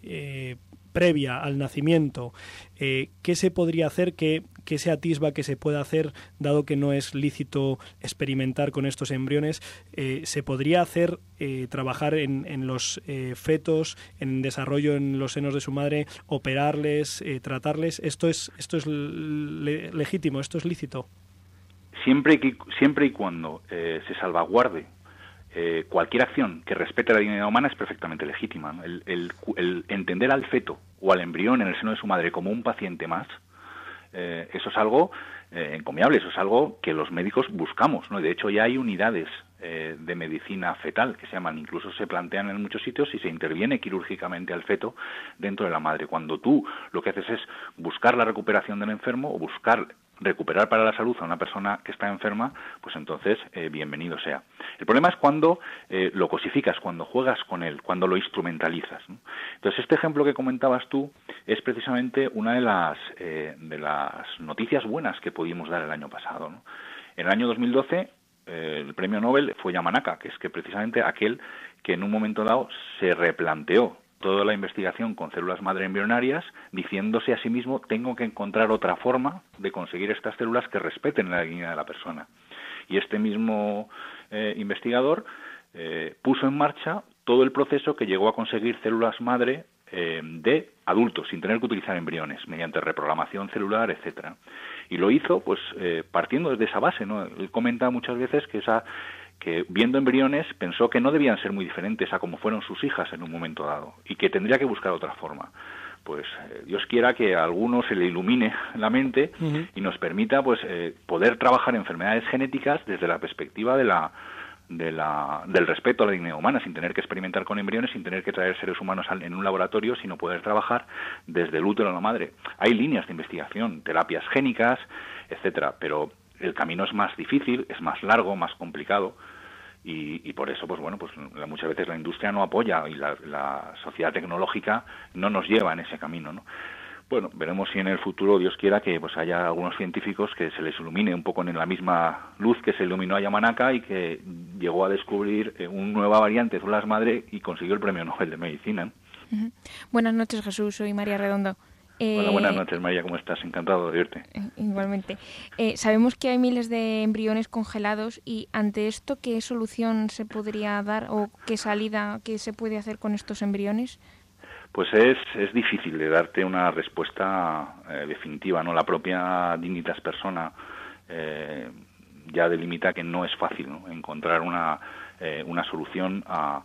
previa al nacimiento, eh, ¿qué se podría hacer? ¿Qué, qué se atisba que se pueda hacer, dado que no es lícito experimentar con estos embriones? Eh, ¿Se podría hacer eh, trabajar en, en los fetos, en desarrollo en los senos de su madre, operarles, tratarles? ¿Esto es, esto es le- legítimo? ¿Esto es lícito? siempre siempre y cuando se salvaguarde eh, cualquier acción que respete la dignidad humana es perfectamente legítima. El, el entender al feto o al embrión en el seno de su madre como un paciente más, eh, eso es algo eh, encomiable, eso es algo que los médicos buscamos. ¿no? De hecho, ya hay unidades eh, de medicina fetal que se llaman, incluso se plantean en muchos sitios y se interviene quirúrgicamente al feto dentro de la madre. Cuando tú lo que haces es buscar la recuperación del enfermo o buscar recuperar para la salud a una persona que está enferma, pues entonces eh, bienvenido sea. El problema es cuando eh, lo cosificas, cuando juegas con él, cuando lo instrumentalizas. Entonces este ejemplo que comentabas tú es precisamente una de las eh, las noticias buenas que pudimos dar el año pasado. En el año 2012 eh, el premio Nobel fue Yamanaka, que es que precisamente aquel que en un momento dado se replanteó toda la investigación con células madre embrionarias, diciéndose a sí mismo tengo que encontrar otra forma de conseguir estas células que respeten la dignidad de la persona. Y este mismo eh, investigador eh, puso en marcha todo el proceso que llegó a conseguir células madre eh, de adultos, sin tener que utilizar embriones, mediante reprogramación celular, etcétera. Y lo hizo, pues, eh, partiendo desde esa base, ¿no? Él comenta muchas veces que esa que viendo embriones pensó que no debían ser muy diferentes a como fueron sus hijas en un momento dado y que tendría que buscar otra forma. Pues eh, Dios quiera que a alguno se le ilumine la mente y nos permita pues eh, poder trabajar enfermedades genéticas desde la perspectiva de la, de la, del respeto a la dignidad humana, sin tener que experimentar con embriones, sin tener que traer seres humanos al- en un laboratorio, sino poder trabajar desde el útero a la madre. Hay líneas de investigación, terapias génicas, etcétera, pero el camino es más difícil, es más largo, más complicado. Y, por eso, pues bueno, pues muchas veces la industria no apoya y la, la sociedad tecnológica no nos lleva en ese camino, ¿no? Bueno, veremos si en el futuro, Dios quiera, que pues haya algunos científicos que se les ilumine un poco en la misma luz que se iluminó a Yamanaka y que llegó a descubrir eh, una nueva variante de células madre y consiguió el premio Nobel de Medicina. Buenas noches, Jesús. Soy María Redondo. Hola, Eh, buenas noches, María, ¿cómo estás? Encantado de verte. eh, Igualmente. Eh, sabemos que hay miles de embriones congelados y ante esto, ¿qué solución se podría dar o qué salida qué se puede hacer con estos embriones? Pues es, es difícil de darte una respuesta eh, definitiva, ¿no? La propia Dignitas Persona eh, ya delimita que no es fácil ¿no? encontrar una, eh, una solución a,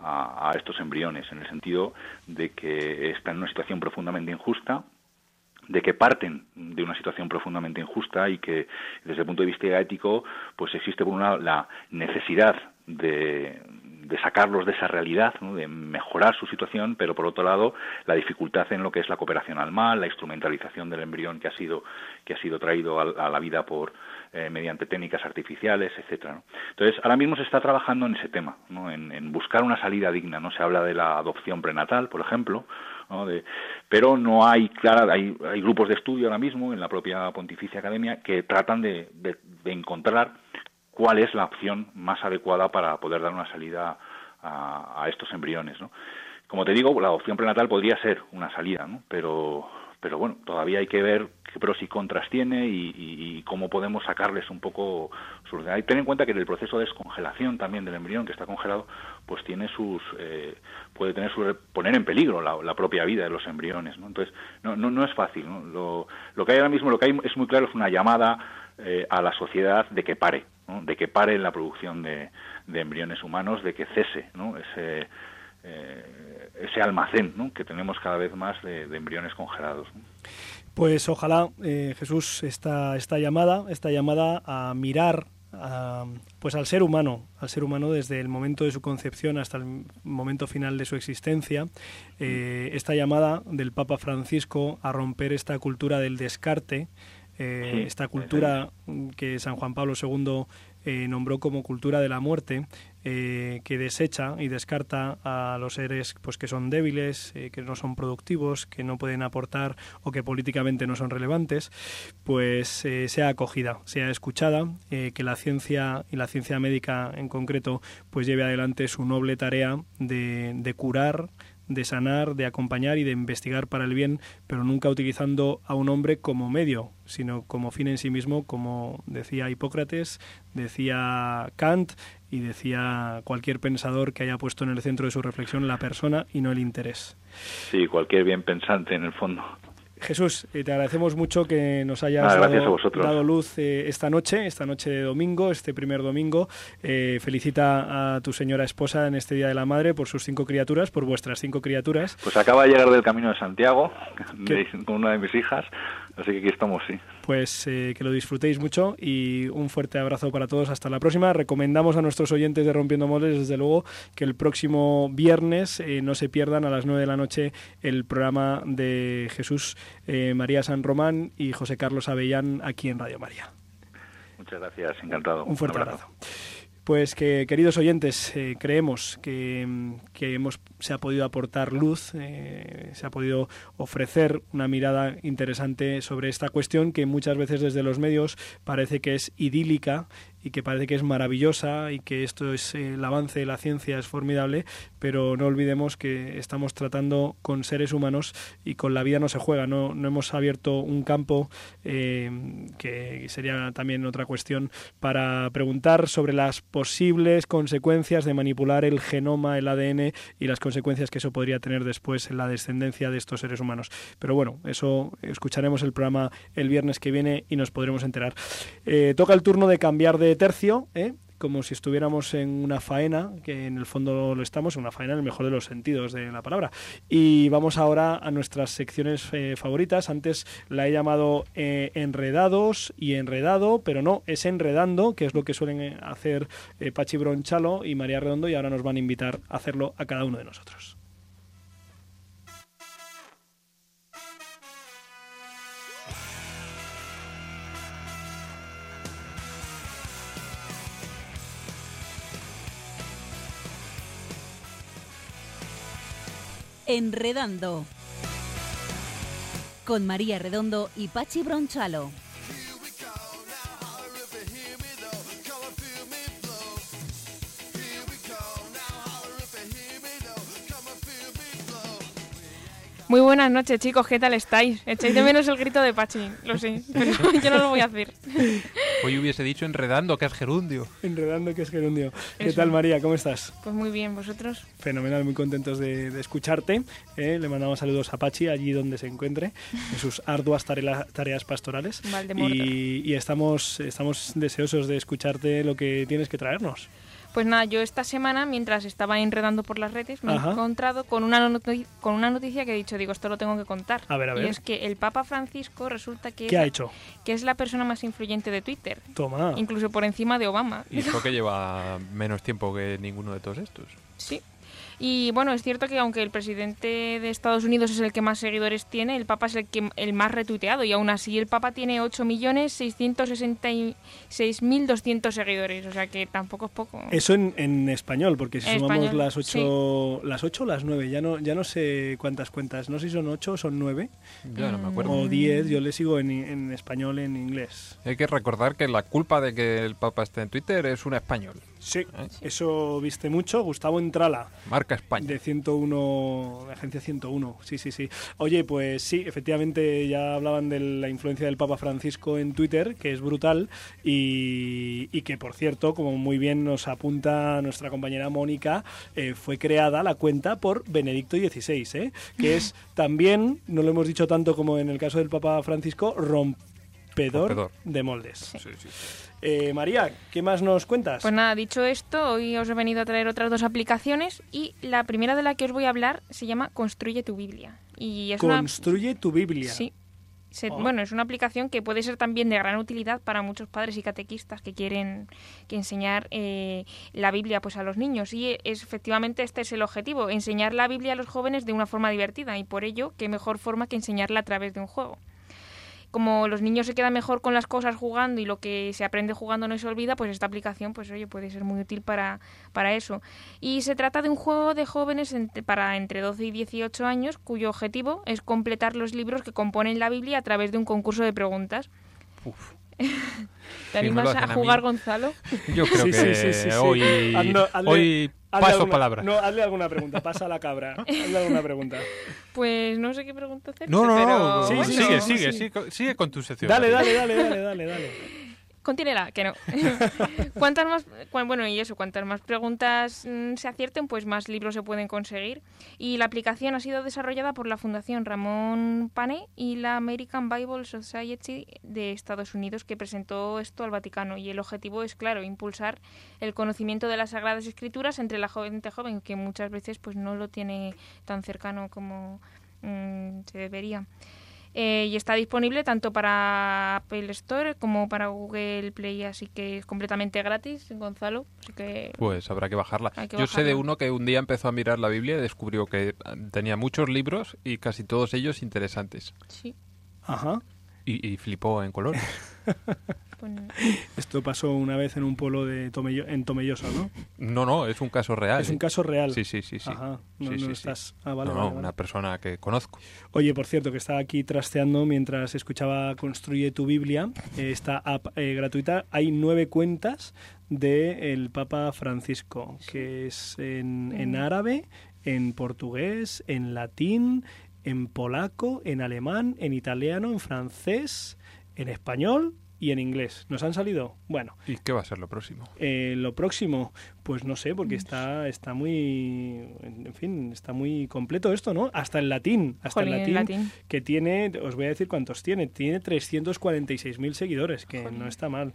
a, a estos embriones, en el sentido de que están en una situación profundamente injusta, de que parten de una situación profundamente injusta y que desde el punto de vista ético pues existe por la necesidad de, de sacarlos de esa realidad, de mejorar su situación, pero por otro lado la dificultad en lo que es la cooperación al mal, la instrumentalización del embrión que ha sido que ha sido traído a la vida por eh, mediante técnicas artificiales, etcétera. Entonces, ahora mismo se está trabajando en ese tema, ¿no? en, en buscar una salida digna. No se habla de la adopción prenatal, por ejemplo, ¿no? De- pero no hay clara, hay, hay grupos de estudio ahora mismo en la propia Pontificia Academia que tratan de, de- de encontrar cuál es la opción más adecuada para poder dar una salida a, a estos embriones, ¿no? Como te digo, la adopción prenatal podría ser una salida, ¿no? Pero, pero bueno, todavía hay que ver qué pros y contras tiene y, cómo podemos sacarles un poco solución. Hay que tener en cuenta que el proceso de descongelación también del embrión que está congelado, pues tiene sus eh, puede tener su poner en peligro la, la propia vida de los embriones, ¿no? Entonces no, no, no es fácil, ¿no? Lo, lo que hay ahora mismo, lo que hay es muy claro es una llamada eh, a la sociedad de que pare, ¿no? de que pare la producción de, de embriones humanos, de que cese, ¿no? Ese eh, ese almacén ¿no? que tenemos cada vez más de, de embriones congelados. ¿no? Pues ojalá, eh, Jesús, esta, esta llamada, esta llamada a mirar a, pues al ser humano, al ser humano desde el momento de su concepción hasta el momento final de su existencia, eh, esta llamada del Papa Francisco a romper esta cultura del descarte, eh, Sí, esta cultura que San Juan Pablo II eh, nombró como cultura de la muerte, eh, que desecha y descarta a los seres pues que son débiles, eh, que no son productivos, que no pueden aportar o que políticamente no son relevantes, pues sea acogida, sea escuchada, que la ciencia y la ciencia médica en concreto pues lleve adelante su noble tarea de curar, de sanar, de acompañar y de investigar para el bien, pero nunca utilizando a un hombre como medio, sino como fin en sí mismo, como decía Hipócrates, decía Kant y decía cualquier pensador que haya puesto en el centro de su reflexión la persona y no el interés. Sí, cualquier bien pensante en el fondo. Jesús, eh, te agradecemos mucho que nos hayas Ah, dado, luz eh, esta noche, esta noche de domingo, este primer domingo. Eh, felicita a tu señora esposa en este Día de la Madre por sus cinco criaturas, por vuestras cinco criaturas. Pues acaba de llegar del Camino de Santiago con una de mis hijas, así que aquí estamos, sí. Pues eh, que lo disfrutéis mucho y un fuerte abrazo para todos. Hasta la próxima. Recomendamos a nuestros oyentes de Rompiendo Moldes, desde luego, que el próximo viernes eh, no se pierdan a las 9 de la noche el programa de Jesús eh, María San Román y José Carlos Avellán aquí en Radio María. Muchas gracias, encantado. Un fuerte abrazo. Pues que, queridos oyentes, eh, creemos que, mm, que hemos, se ha podido aportar luz, eh, se ha podido ofrecer una mirada interesante sobre esta cuestión que muchas veces desde los medios parece que es idílica y que parece que es maravillosa y que esto es eh, el avance de la ciencia es formidable, pero no olvidemos que estamos tratando con seres humanos y con la vida no se juega, no, no hemos abierto un campo eh, que sería también otra cuestión para preguntar sobre las posibles consecuencias de manipular el genoma, el ADN y las consecuencias que eso podría tener después en la descendencia de estos seres humanos. Pero bueno, eso escucharemos el programa el viernes que viene y nos podremos enterar. Eh, toca el turno de cambiar de tercio, ¿eh? como si estuviéramos en una faena, que en el fondo lo estamos, en una faena en el mejor de los sentidos de la palabra. Y vamos ahora a nuestras secciones eh, favoritas. Antes la he llamado eh, enredados y enredado, pero no, es enredando, que es lo que suelen eh, hacer eh, Pachi Bronchalo y María Redondo, y ahora nos van a invitar a hacerlo a cada uno de nosotros. Enredando. Con María Redondo y Pachi Bronchalo. Muy buenas noches, chicos. ¿Qué tal estáis? Echáis de menos el grito de Pachi, lo sé, pero yo no lo voy a hacer. Hoy hubiese dicho enredando, que es gerundio. Enredando, que es gerundio. ¿Qué Eso. tal, María? ¿Cómo estás? Pues muy bien, ¿vosotros? Fenomenal, muy contentos de, de escucharte. ¿eh? Le mandamos saludos a Pachi allí donde se encuentre, en sus arduas tarela- tareas pastorales. Y, y estamos, estamos deseosos de escucharte lo que tienes que traernos. Pues nada, yo esta semana, mientras estaba enredando por las redes, me Ajá. he encontrado con una, noti- con una noticia que he dicho, digo, esto lo tengo que contar. A ver, a ver. Y es que el Papa Francisco resulta que, es ¿Qué ha la- hecho? que es la persona más influyente de Twitter. Toma. Incluso por encima de Obama. Y creo que lleva menos tiempo que ninguno de todos estos. Sí. Y bueno, es cierto que aunque el presidente de Estados Unidos es el que más seguidores tiene, el Papa es el que el más retuiteado y aún así el Papa tiene 8.666.200 seguidores, o sea que tampoco es poco. Eso en, en español, porque si En sumamos español, las ocho, las ocho o las nueve, ya no, ya no sé cuántas cuentas, no sé si son ocho o son nueve Ya no me acuerdo. o diez, yo le sigo en, en español, en inglés. Hay que recordar que la culpa de que el Papa esté en Twitter es un español. Sí, ¿eh? eso viste mucho, Gustavo Entrala. Marca España. De 101, de Agencia 101, sí, sí, sí. Oye, pues sí, efectivamente ya hablaban de la influencia del Papa Francisco en Twitter, que es brutal, y, y que por cierto, como muy bien nos apunta nuestra compañera Mónica, eh, fue creada la cuenta por Benedicto XVI, ¿eh? que es también, no lo hemos dicho tanto como en el caso del Papa Francisco, rompedor, Rompedor. de moldes. Sí, sí. Eh, María, ¿qué más nos cuentas? Pues nada, dicho esto, hoy os he venido a traer otras dos aplicaciones y la primera de la que os voy a hablar se llama Construye tu Biblia. Y es una... Construye tu Biblia. Sí. Se- Oh. Bueno, es una aplicación que puede ser también de gran utilidad para muchos padres y catequistas que quieren que enseñar eh, la Biblia pues a los niños. Y es, efectivamente este es el objetivo, enseñar la Biblia a los jóvenes de una forma divertida y por ello, qué mejor forma que enseñarla a través de un juego. Como los niños se quedan mejor con las cosas jugando y lo que se aprende jugando no se olvida, pues esta aplicación pues oye, puede ser muy útil para, para eso. Y se trata de un juego de jóvenes ent- para entre 12 y 18 años cuyo objetivo es completar los libros que componen la Biblia a través de un concurso de preguntas. ¿Te Sí, animas hacen a a jugar, Gonzalo? Yo creo Sí, que sí, sí, sí, sí. hoy, Hazlo- hazle- hoy hazle paso alguna- palabra. No, hazle alguna pregunta, pasa la cabra. Hazle alguna pregunta. Pues no sé qué pregunta hacer. No, no, pero no. Sí, bueno, sí, sigue, sí, sigue, sí. sigue, sigue con tu sección. Dale, dale, dale, dale, dale, dale. Contiene que no. cuantas más, bueno, y eso, cuantas más preguntas mm, se acierten, pues más libros se pueden conseguir. Y la aplicación ha sido desarrollada por la Fundación Ramón Pane y la American Bible Society de Estados Unidos, que presentó esto al Vaticano. Y el objetivo es, claro, impulsar el conocimiento de las Sagradas Escrituras entre la gente joven, que muchas veces pues no lo tiene tan cercano como mm, se debería. Eh, y está disponible tanto para Apple Store como para Google Play, así que es completamente gratis, Gonzalo. Así que Pues habrá que bajarla. Que Yo sé de uno que un día empezó a mirar la Biblia y descubrió que tenía muchos libros y casi todos ellos interesantes. sí. Ajá. Y, y flipó en colores. pues, Esto pasó una vez en un pueblo de Tomello- en Tomelloso, ¿no? No, no, es un caso real. Es un caso real. Sí, sí, sí. sí. Ajá. No, Sí, no sí, sí. estás... Ah, vale, No, no, vale, vale. una persona que conozco. Oye, por cierto, que estaba aquí trasteando mientras escuchaba Construye tu Biblia, eh, esta app eh, gratuita. Hay nueve cuentas de el Papa Francisco, que es en, en Mm. árabe, en portugués, en latín, en polaco, en alemán, en italiano, en francés, en español y en inglés. ¿Nos han salido? Bueno, ¿Y qué va a ser lo próximo? eh, lo próximo, pues no sé, porque está, está muy, en fin, está muy completo esto, ¿no? Hasta en latín, hasta jolín, en latín, latín. que tiene, os voy a decir cuántos tiene, tiene 346.000 seguidores, que no está mal.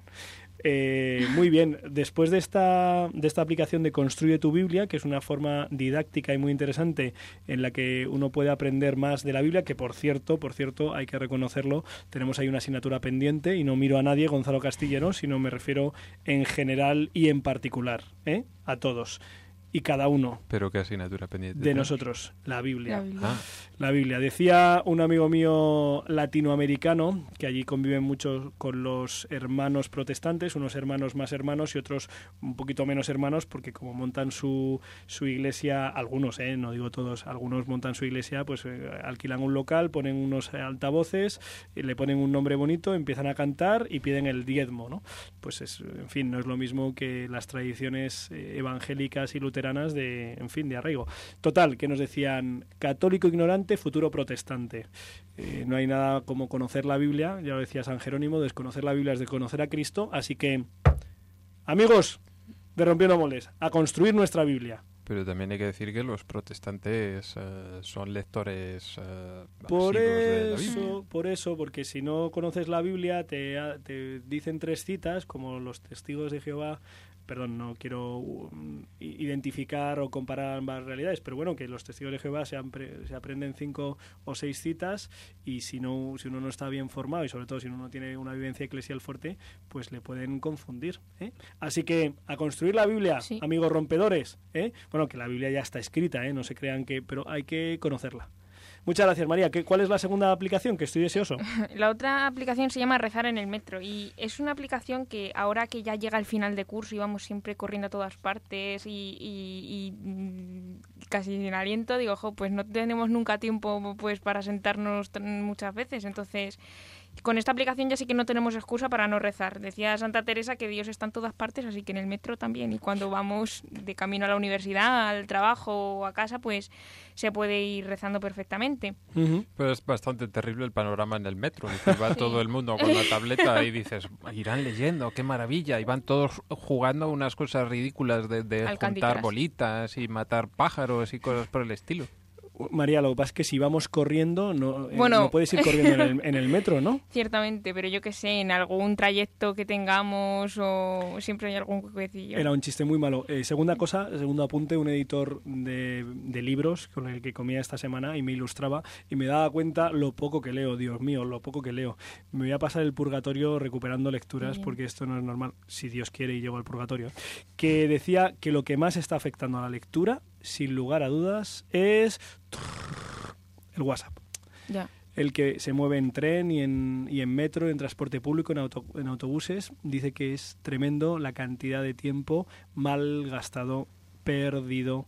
Eh, muy bien, después de esta, de esta aplicación de Construye tu Biblia, que es una forma didáctica y muy interesante en la que uno puede aprender más de la Biblia, que por cierto, por cierto, hay que reconocerlo, tenemos ahí una asignatura pendiente y no miro a nadie, Gonzalo Castillero, sino me refiero en general y en particular, ¿eh? a todos y cada uno Pero qué asignatura pendiente. de nosotros, la Biblia. La Biblia. Ah, La Biblia. Decía un amigo mío latinoamericano, que allí conviven mucho con los hermanos protestantes, unos hermanos más hermanos y otros un poquito menos hermanos, porque como montan su, su iglesia, algunos, eh, no digo todos, algunos montan su iglesia, pues eh, alquilan un local, ponen unos altavoces, eh, le ponen un nombre bonito, empiezan a cantar y piden el diezmo, ¿no? Pues es, en fin, no es lo mismo que las tradiciones eh, evangélicas y luteranas de, en fin, de arraigo. Total, que nos decían católico ignorante, futuro protestante. Eh, no hay nada como conocer la Biblia, ya lo decía San Jerónimo, desconocer la Biblia es desconocer a Cristo, así que, amigos de Rompiendo Moles, a construir nuestra Biblia. pero también hay que decir que los protestantes eh, son lectores eh, Por asiduos de la Biblia. eso, por eso, porque si no conoces la Biblia, te, te dicen tres citas, como los testigos de Jehová perdón, no quiero i- identificar o comparar ambas realidades, pero bueno, que los testigos de Jehová se, apre- se aprenden cinco o seis citas y si no si uno no está bien formado y sobre todo si uno no tiene una vivencia eclesial fuerte, pues le pueden confundir. ¿eh? Así que a construir la Biblia, Sí. amigos rompedores, ¿eh? bueno, que la Biblia ya está escrita, ¿eh? no se crean que, pero hay que conocerla. Muchas gracias, María. ¿Qué, ¿Cuál es la segunda aplicación? Que estoy deseoso. La otra aplicación se llama Rezar en el Metro y es una aplicación que ahora que ya llega el final de curso y vamos siempre corriendo a todas partes y, y- y, mm, casi sin aliento, digo, "Jo, pues no tenemos nunca tiempo pues para sentarnos muchas veces. Entonces, con esta aplicación ya sí que no tenemos excusa para no rezar. Decía Santa Teresa que Dios está en todas partes, así que en el metro también. Y cuando vamos de camino a la universidad, al trabajo o a casa, pues se puede ir rezando perfectamente. Pero es bastante terrible el panorama en el metro. que va Sí. todo el mundo con la tableta y dices, irán leyendo, qué maravilla. Y van todos jugando unas cosas ridículas de, de juntar bolitas y matar pájaros y cosas por el estilo. María, lo que pasa es que si vamos corriendo, no, eh, Bueno. no puedes ir corriendo en el, en el metro, ¿no? Ciertamente, pero yo que sé, en algún trayecto que tengamos o siempre hay algún jueguecillo. Era un chiste muy malo. Eh, segunda cosa, segundo apunte, un editor de, de libros con el que comía esta semana y me ilustraba y me daba cuenta lo poco que leo, Dios mío, lo poco que leo. Me voy a pasar el purgatorio recuperando lecturas Bien. porque esto no es normal, si Dios quiere y llego al purgatorio. Que decía que lo que más está afectando a la lectura, sin lugar a dudas, es el WhatsApp. Ya. El que se mueve en tren y en, y en metro, en transporte público, en, auto- en autobuses, dice que es tremendo la cantidad de tiempo mal gastado, perdido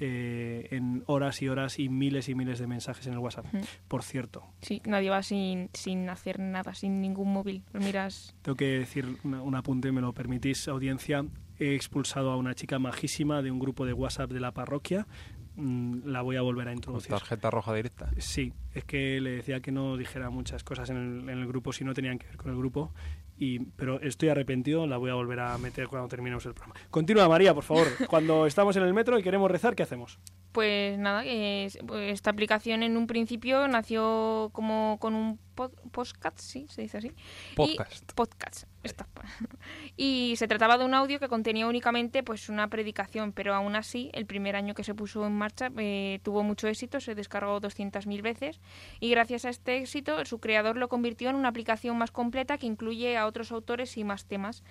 eh, en horas y horas y miles y miles de mensajes en el WhatsApp. Por cierto, Sí, nadie va sin, sin hacer nada, sin ningún móvil. Miras. tengo que decir un apunte, me lo permitís, audiencia. He expulsado a una chica majísima de un grupo de WhatsApp de la parroquia. Mm, La voy a volver a introducir. tarjeta roja directa. Sí, es que le decía que no dijera muchas cosas en el, en el grupo si no tenían que ver con el grupo. Y, pero estoy arrepentido, la voy a volver a meter cuando terminemos el programa. Continúa, María, por favor. Cuando estamos en el metro y queremos rezar, ¿qué hacemos? Pues nada, esta aplicación en un principio nació como con un pod- podcast, sí, se dice así. Y- Podcast. podcast. esta- Y se trataba de un audio que contenía únicamente pues una predicación, pero aún así, el primer año que se puso en marcha eh, tuvo mucho éxito, se descargó 200.000 veces y gracias a este éxito su creador lo convirtió en una aplicación más completa que incluye a otros autores y más temas.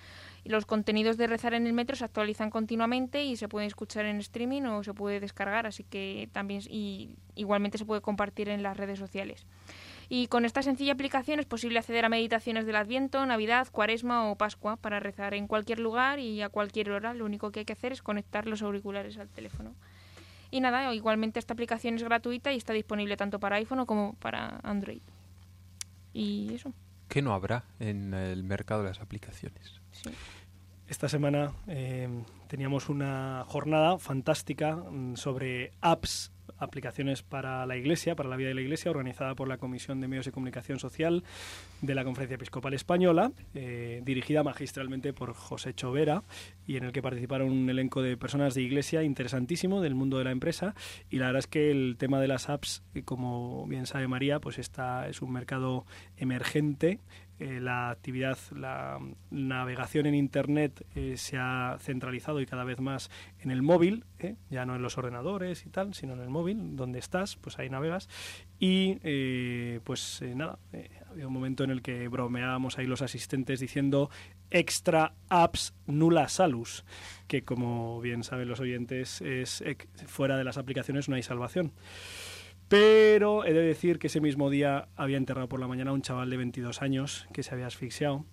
Los contenidos de Rezar en el Metro se actualizan continuamente y se pueden escuchar en streaming o se puede descargar, así que también y igualmente se puede compartir en las redes sociales. Y con esta sencilla aplicación es posible acceder a meditaciones del Adviento, Navidad, Cuaresma o Pascua para rezar en cualquier lugar y a cualquier hora. Lo único que hay que hacer es conectar los auriculares al teléfono. Y nada, igualmente esta aplicación es gratuita y está disponible tanto para iPhone como para Android. Y eso. ¿Qué no habrá en el mercado de las aplicaciones? Sí. Esta semana eh, teníamos una jornada fantástica mm, sobre apps, aplicaciones para la Iglesia, para la vida de la Iglesia, organizada por la Comisión de Medios de Comunicación Social de la Conferencia Episcopal Española, eh, dirigida magistralmente por José Chovera y en el que participaron un elenco de personas de Iglesia interesantísimo del mundo de la empresa. Y la verdad es que el tema de las apps, eh, como bien sabe María, pues está, es un mercado emergente eh, la actividad, la navegación en Internet eh, se ha centralizado y cada vez más en el móvil, ¿eh? ya no en los ordenadores y tal, sino en el móvil, donde estás, pues ahí navegas. Y eh, pues eh, nada, eh, había un momento en el que bromeábamos ahí los asistentes diciendo extra apps nula salus, que como bien saben los oyentes, es fuera de las aplicaciones no hay salvación. Pero he de decir que ese mismo día había enterrado por la mañana a un chaval de 22 años que se había asfixiado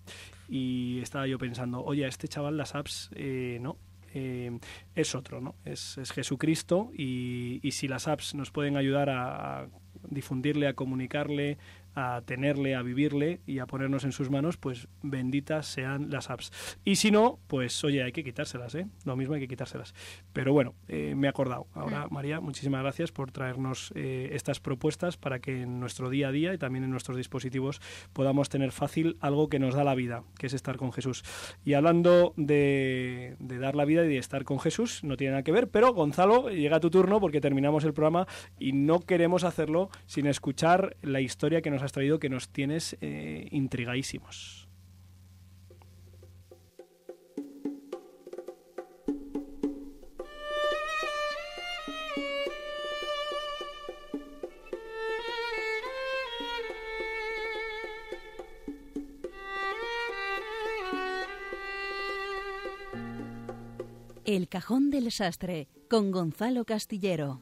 y estaba yo pensando, oye, este chaval las apps eh, no. eh, es otro, ¿no? Es, es Jesucristo y, y si las apps nos pueden ayudar a difundirle, a comunicarle, a tenerle, a vivirle y a ponernos en sus manos, pues benditas sean las apps. Y si no, pues oye, hay que quitárselas, ¿eh? Lo mismo hay que quitárselas. Pero bueno, eh, me he acordado. Ahora, María, muchísimas gracias por traernos eh, estas propuestas para que en nuestro día a día y también en nuestros dispositivos podamos tener fácil algo que nos da la vida, que es estar con Jesús. Y hablando de, de dar la vida y de estar con Jesús, no tiene nada que ver, pero Gonzalo, llega tu turno porque terminamos el programa y no queremos hacerlo sin escuchar la historia que nos has traído que nos tienes eh, intrigadísimos. El Cajón del Sastre con Gonzalo Castillero.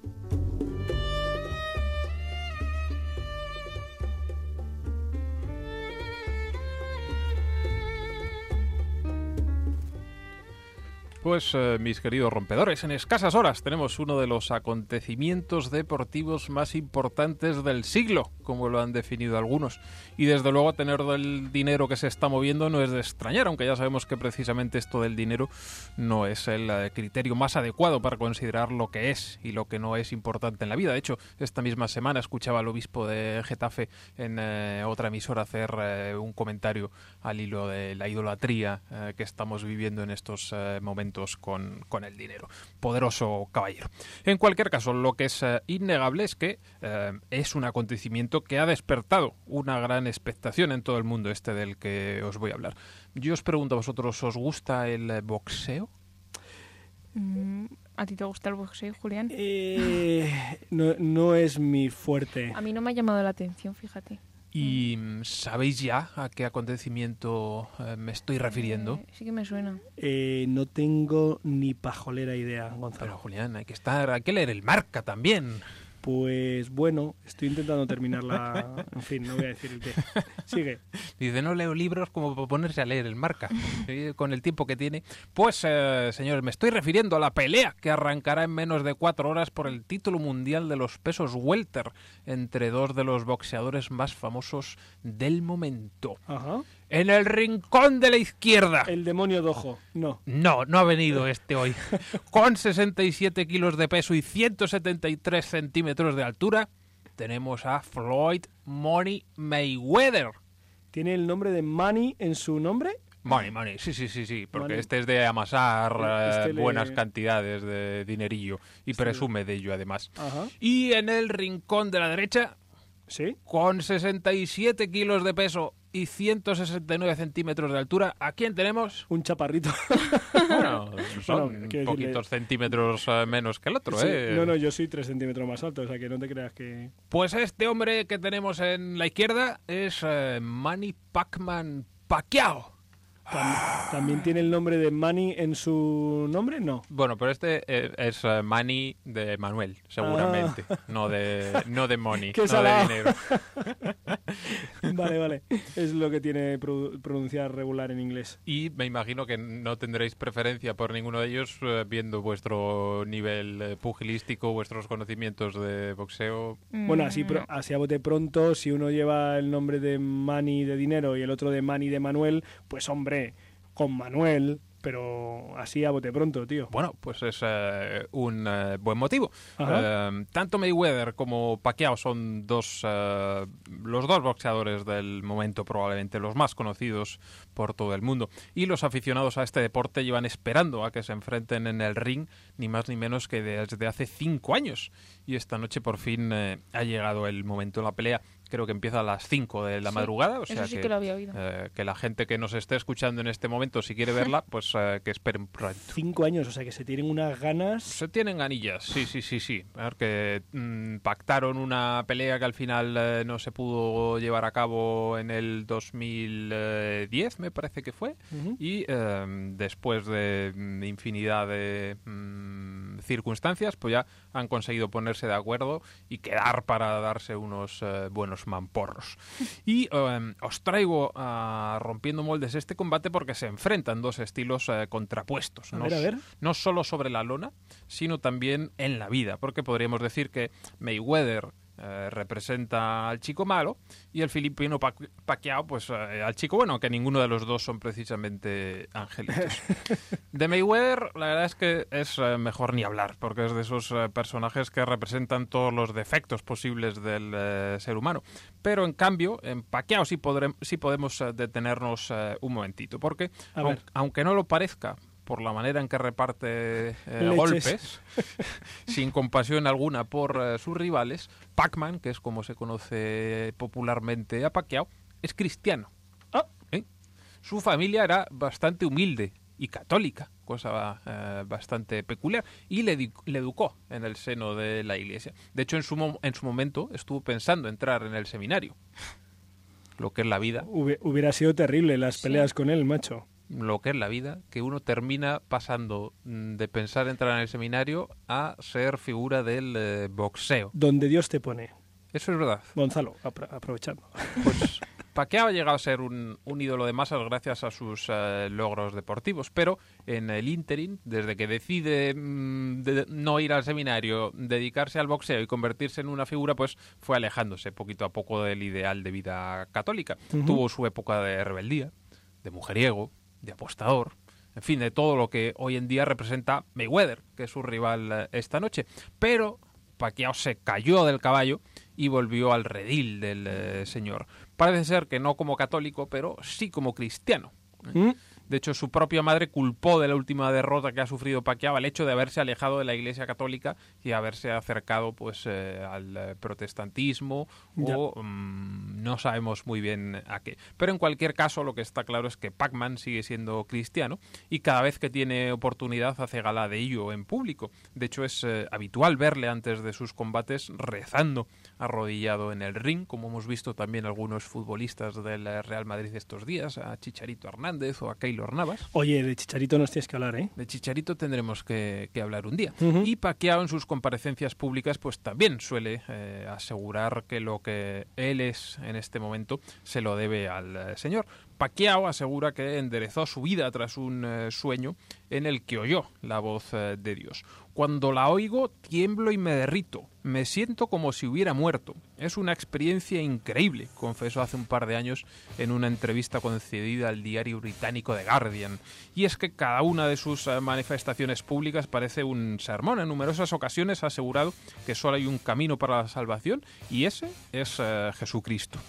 Pues eh, mis queridos rompedores, en escasas horas tenemos uno de los acontecimientos deportivos más importantes del siglo, como lo han definido algunos. Y desde luego tener el dinero que se está moviendo no es de extrañar, aunque ya sabemos que precisamente esto del dinero no es el eh, criterio más adecuado para considerar lo que es y lo que no es importante en la vida. De hecho, esta misma semana escuchaba al obispo de Getafe en eh, otra emisora hacer eh, un comentario al hilo de la idolatría que estamos viviendo en estos eh, con, con el dinero. Poderoso caballero. En cualquier caso, lo que es eh, innegable es que eh, es un acontecimiento que ha despertado una gran expectación en todo el mundo este del que os voy a hablar. Yo os pregunto a vosotros, ¿os gusta el boxeo? Mm, ¿A ti te gusta el boxeo, Julián? Eh, no, no es mi fuerte. A mí no me ha llamado la atención, fíjate. ¿Y mm, sabéis ya a qué acontecimiento eh, me estoy refiriendo? Eh, sí que me suena. Eh, no tengo ni pajolera idea, Pero Gonzalo. Julián, hay que estar, hay que leer el marca también. Pues bueno, estoy intentando terminarla. En fin, no voy a decir el qué. Sigue. Dice, no leo libros como para ponerse a leer el marca. Con el tiempo que tiene. Pues, eh, señores, me estoy refiriendo a la pelea que arrancará en menos de cuatro horas por el título mundial de los pesos welter entre dos de los boxeadores más famosos del momento. Ajá. En el rincón de la izquierda. El demonio dojo. No. No, no ha venido este hoy. Con 67 kilos de peso y 173 centímetros de altura, tenemos a Floyd Money Mayweather. ¿Tiene el nombre de Money en su nombre? Money, money, sí, sí, sí, sí, porque Money. este es de amasar eh, Este le- buenas cantidades de dinerillo y Este le- presume de ello además. Ajá. Y en el rincón de la derecha, ¿Sí? con 67 kilos de peso y 169 centímetros de altura, ¿a quién tenemos? Un chaparrito. Bueno, son Bueno, poquitos decirle- centímetros eh, menos que el otro, Sí, ¿eh? No, no, yo soy tres centímetros más alto, o sea que no te creas que... Pues este hombre que tenemos en la izquierda es eh, Manny Pacman Pacquiao. Tam- ¿También tiene el nombre de Money en su nombre? No. Bueno, pero este eh, es eh, Manny de Manuel, seguramente, no de no de Money, Ah. Qué no de dinero. Vale, vale. Es lo que tiene pro- pronunciar regular en inglés. Y me imagino que no tendréis preferencia por ninguno de ellos eh, viendo vuestro nivel eh, pugilístico, vuestros conocimientos de boxeo. Bueno, así, Mm, pro- así a bote pronto, si uno lleva el nombre de Mani de dinero y el otro de Mani de Manuel, pues hombre, con Manuel, pero así a bote pronto, tío. Bueno, pues es eh, un eh, buen motivo. Eh, tanto Mayweather como Pacquiao son dos, los dos boxeadores del momento, probablemente los más conocidos por todo el mundo. Y los aficionados a este deporte llevan esperando a que se enfrenten en el ring, ni más ni menos que desde hace cinco años. Y esta noche por fin ha llegado el momento de la pelea. Creo que empieza a las 5 de la Sí, madrugada, o eso sea sí que lo había oído. eh, que la gente que nos esté escuchando en este momento, si quiere verla, pues eh, que esperen un. Cinco años, o sea que se tienen unas ganas. Se tienen ganillas, sí, sí, sí, sí. A ver, que mm, pactaron una pelea que al final eh, no se pudo llevar a cabo en el 2010, me parece que fue. Ujú. Y eh, después de mm, infinidad de mm, circunstancias, pues ya han conseguido ponerse de acuerdo y quedar para darse unos eh, mamporros. Y eh, os traigo a Rompiendo Moldes este combate porque se enfrentan dos estilos eh, contrapuestos. A no ver, a ver. no solo sobre la lona, sino también en la vida, porque podríamos decir que Mayweather eh, representa al chico malo y el filipino Pac- Pacquiao pues eh, al chico bueno, que ninguno de los dos son precisamente angelitos. De Mayweather la verdad es que es eh, mejor ni hablar, porque es de esos personajes que representan todos los defectos posibles del ser humano. Pero en cambio, en Pacquiao sí, sí podemos detenernos un momentito, porque aun- aunque no lo parezca por la manera en que reparte eh, golpes, sin compasión alguna por eh, sus rivales, Pac-Man, que es como se conoce popularmente a Pacquiao, es cristiano. Ah. ¿Eh? Su familia era bastante humilde y católica, cosa bastante peculiar, y le, le educó en el seno de la iglesia. De hecho, en su, en su momento estuvo pensando entrar en el seminario, lo que es la vida. Hubiera sido terrible las Sí. peleas con él, macho. Lo que es la vida, que uno termina pasando mm, de pensar entrar en el seminario a ser figura del eh, boxeo. Donde Dios te pone. Eso es verdad. Gonzalo, apro- aprovechando. Pues Pacquiao ha llegado a ser un, un ídolo de masas gracias a sus eh, logros deportivos, pero en el interim, desde que decide mm, de- no ir al seminario, dedicarse al boxeo y convertirse en una figura, pues fue alejándose poquito a poco del ideal de vida católica. Tuvo su época de rebeldía, de mujeriego, de apostador, en fin, de todo lo que hoy en día representa Mayweather, que es su rival eh, esta noche. Pero Pacquiao se cayó del caballo y volvió al redil del eh, señor. Parece ser que no como católico, pero sí como cristiano. ¿Mm? De hecho, su propia madre culpó de la última derrota que ha sufrido Pacquiao el hecho de haberse alejado de la Iglesia Católica y haberse acercado pues eh, al eh, protestantismo Ya. o mm, no sabemos muy bien a qué. Pero en cualquier caso, lo que está claro es que Pac-Man sigue siendo cristiano y cada vez que tiene oportunidad hace gala de ello en público. De hecho, es eh, habitual verle antes de sus combates rezando arrodillado en el ring, como hemos visto también algunos futbolistas del Real Madrid estos días, a Chicharito Hernández o a Keylor Navas. Oye, de Chicharito nos tienes que hablar, ¿eh? De Chicharito tendremos que, que hablar un día. Y Pacquiao en sus comparecencias públicas pues también suele eh, asegurar que lo que él es en este momento se lo debe al eh, Señor. Pacquiao asegura que enderezó su vida tras un eh, sueño en el que oyó la voz de Dios. Cuando la oigo, tiemblo y me derrito. Me siento como si hubiera muerto. Es una experiencia increíble, confesó hace un par de años en una entrevista concedida al diario británico The Guardian. Y es que cada una de sus eh, manifestaciones públicas parece un sermón. En numerosas ocasiones ha asegurado que solo hay un camino para la salvación y ese es eh, Jesucristo.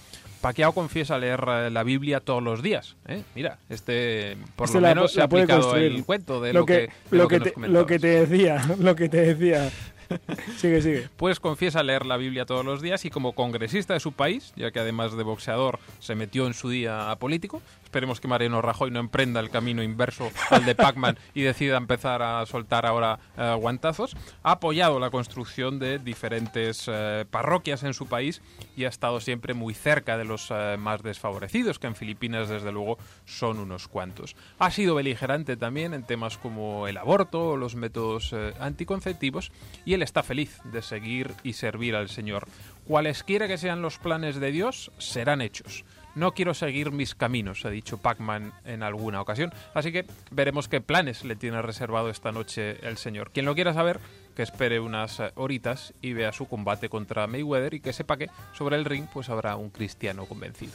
Pacquiao confiesa leer eh, la Biblia todos los días. ¿eh? Mira, este por Este lo la- menos se ha la aplicado construir. el cuento de lo, que, de lo, que te, lo que te decía, lo que te decía. sigue, sigue. Pues confiesa leer la Biblia todos los días y como congresista de su país, ya que además de boxeador se metió en su día a político, esperemos que Mariano Rajoy no emprenda el camino inverso al de Pac-Man y decida empezar a soltar ahora eh, guantazos, ha apoyado la construcción de diferentes eh, parroquias en su país y ha estado siempre muy cerca de los eh, más desfavorecidos, que en Filipinas desde luego son unos cuantos. Ha sido beligerante también en temas como el aborto o los métodos anticonceptivos y él está feliz de seguir y servir al Señor. Cualesquiera que sean los planes de Dios, serán hechos. No quiero seguir mis caminos, ha dicho Pac-Man en alguna ocasión. Así que veremos qué planes le tiene reservado esta noche el Señor. Quien lo quiera saber, que espere unas eh, horitas y vea su combate contra Mayweather y que sepa que sobre el ring pues habrá un cristiano convencido.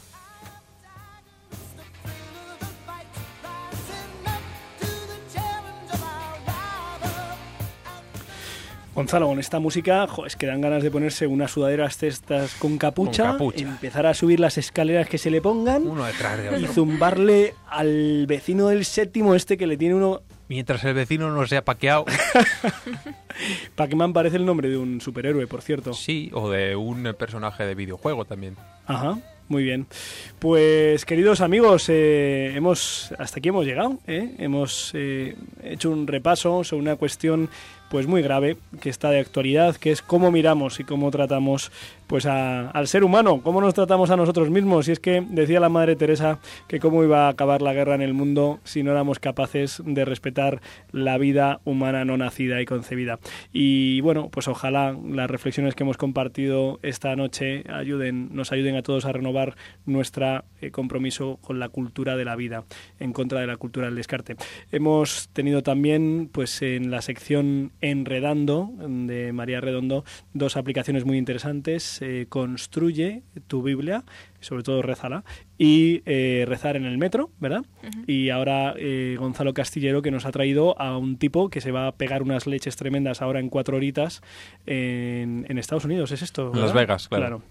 Gonzalo, con esta música, jo, es que dan ganas de ponerse unas sudaderas cestas con capucha, Con capucha. empezar a subir las escaleras que se le pongan Uno detrás de y zumbarle al vecino del séptimo este que le tiene uno... Mientras el vecino no sea paqueado. Pac-Man parece el nombre de un superhéroe, por cierto. Sí, o de un personaje de videojuego también. Ajá, muy bien. Pues queridos amigos, eh, hemos hasta aquí hemos llegado. ¿eh? Hemos eh, hecho un repaso sobre una cuestión pues muy grave que está de actualidad, que es cómo miramos y cómo tratamos pues a- al ser humano, cómo nos tratamos a nosotros mismos. Y es que decía la Madre Teresa que cómo iba a acabar la guerra en el mundo si no éramos capaces de respetar la vida humana no nacida y concebida. Y bueno, pues ojalá las reflexiones que hemos compartido esta noche ayuden, nos ayuden a todos a renovar nuestro compromiso con la cultura de la vida, en contra de la cultura del descarte. Hemos tenido también, pues en la sección Enredando de María Redondo, dos aplicaciones muy interesantes. Eh, construye tu Biblia, sobre todo rezala, y eh, rezar en el metro, ¿verdad? Y ahora eh, Gonzalo Castillero que nos ha traído a un tipo que se va a pegar unas leches tremendas ahora en cuatro horitas en, en Estados Unidos, ¿es esto? En Las? Vegas, claro. Claro,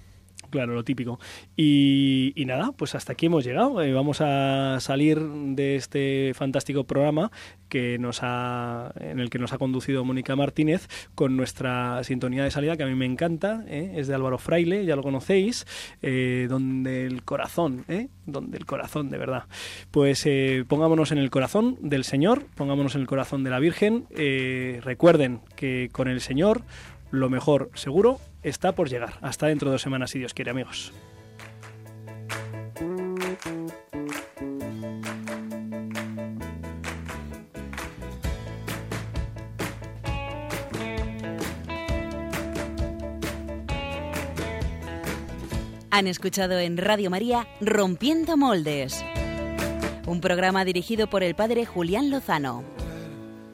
lo típico. Y, nada, pues hasta aquí hemos llegado. Eh, vamos a salir de este fantástico programa que nos ha, en el que nos ha conducido Mónica Martínez con nuestra sintonía de salida que a mí me encanta. ¿eh? Es de Álvaro Fraile, ya lo conocéis. eh, donde el corazón, ¿eh? donde el corazón, de verdad. Pues eh, pongámonos en el corazón del Señor, pongámonos en el corazón de la Virgen. recuerden que con el Señor lo mejor seguro está por llegar. Hasta dentro de dos semanas, si Dios quiere, amigos. Han escuchado en Radio María Rompiendo Moldes, un programa dirigido por el padre Julián Lozano.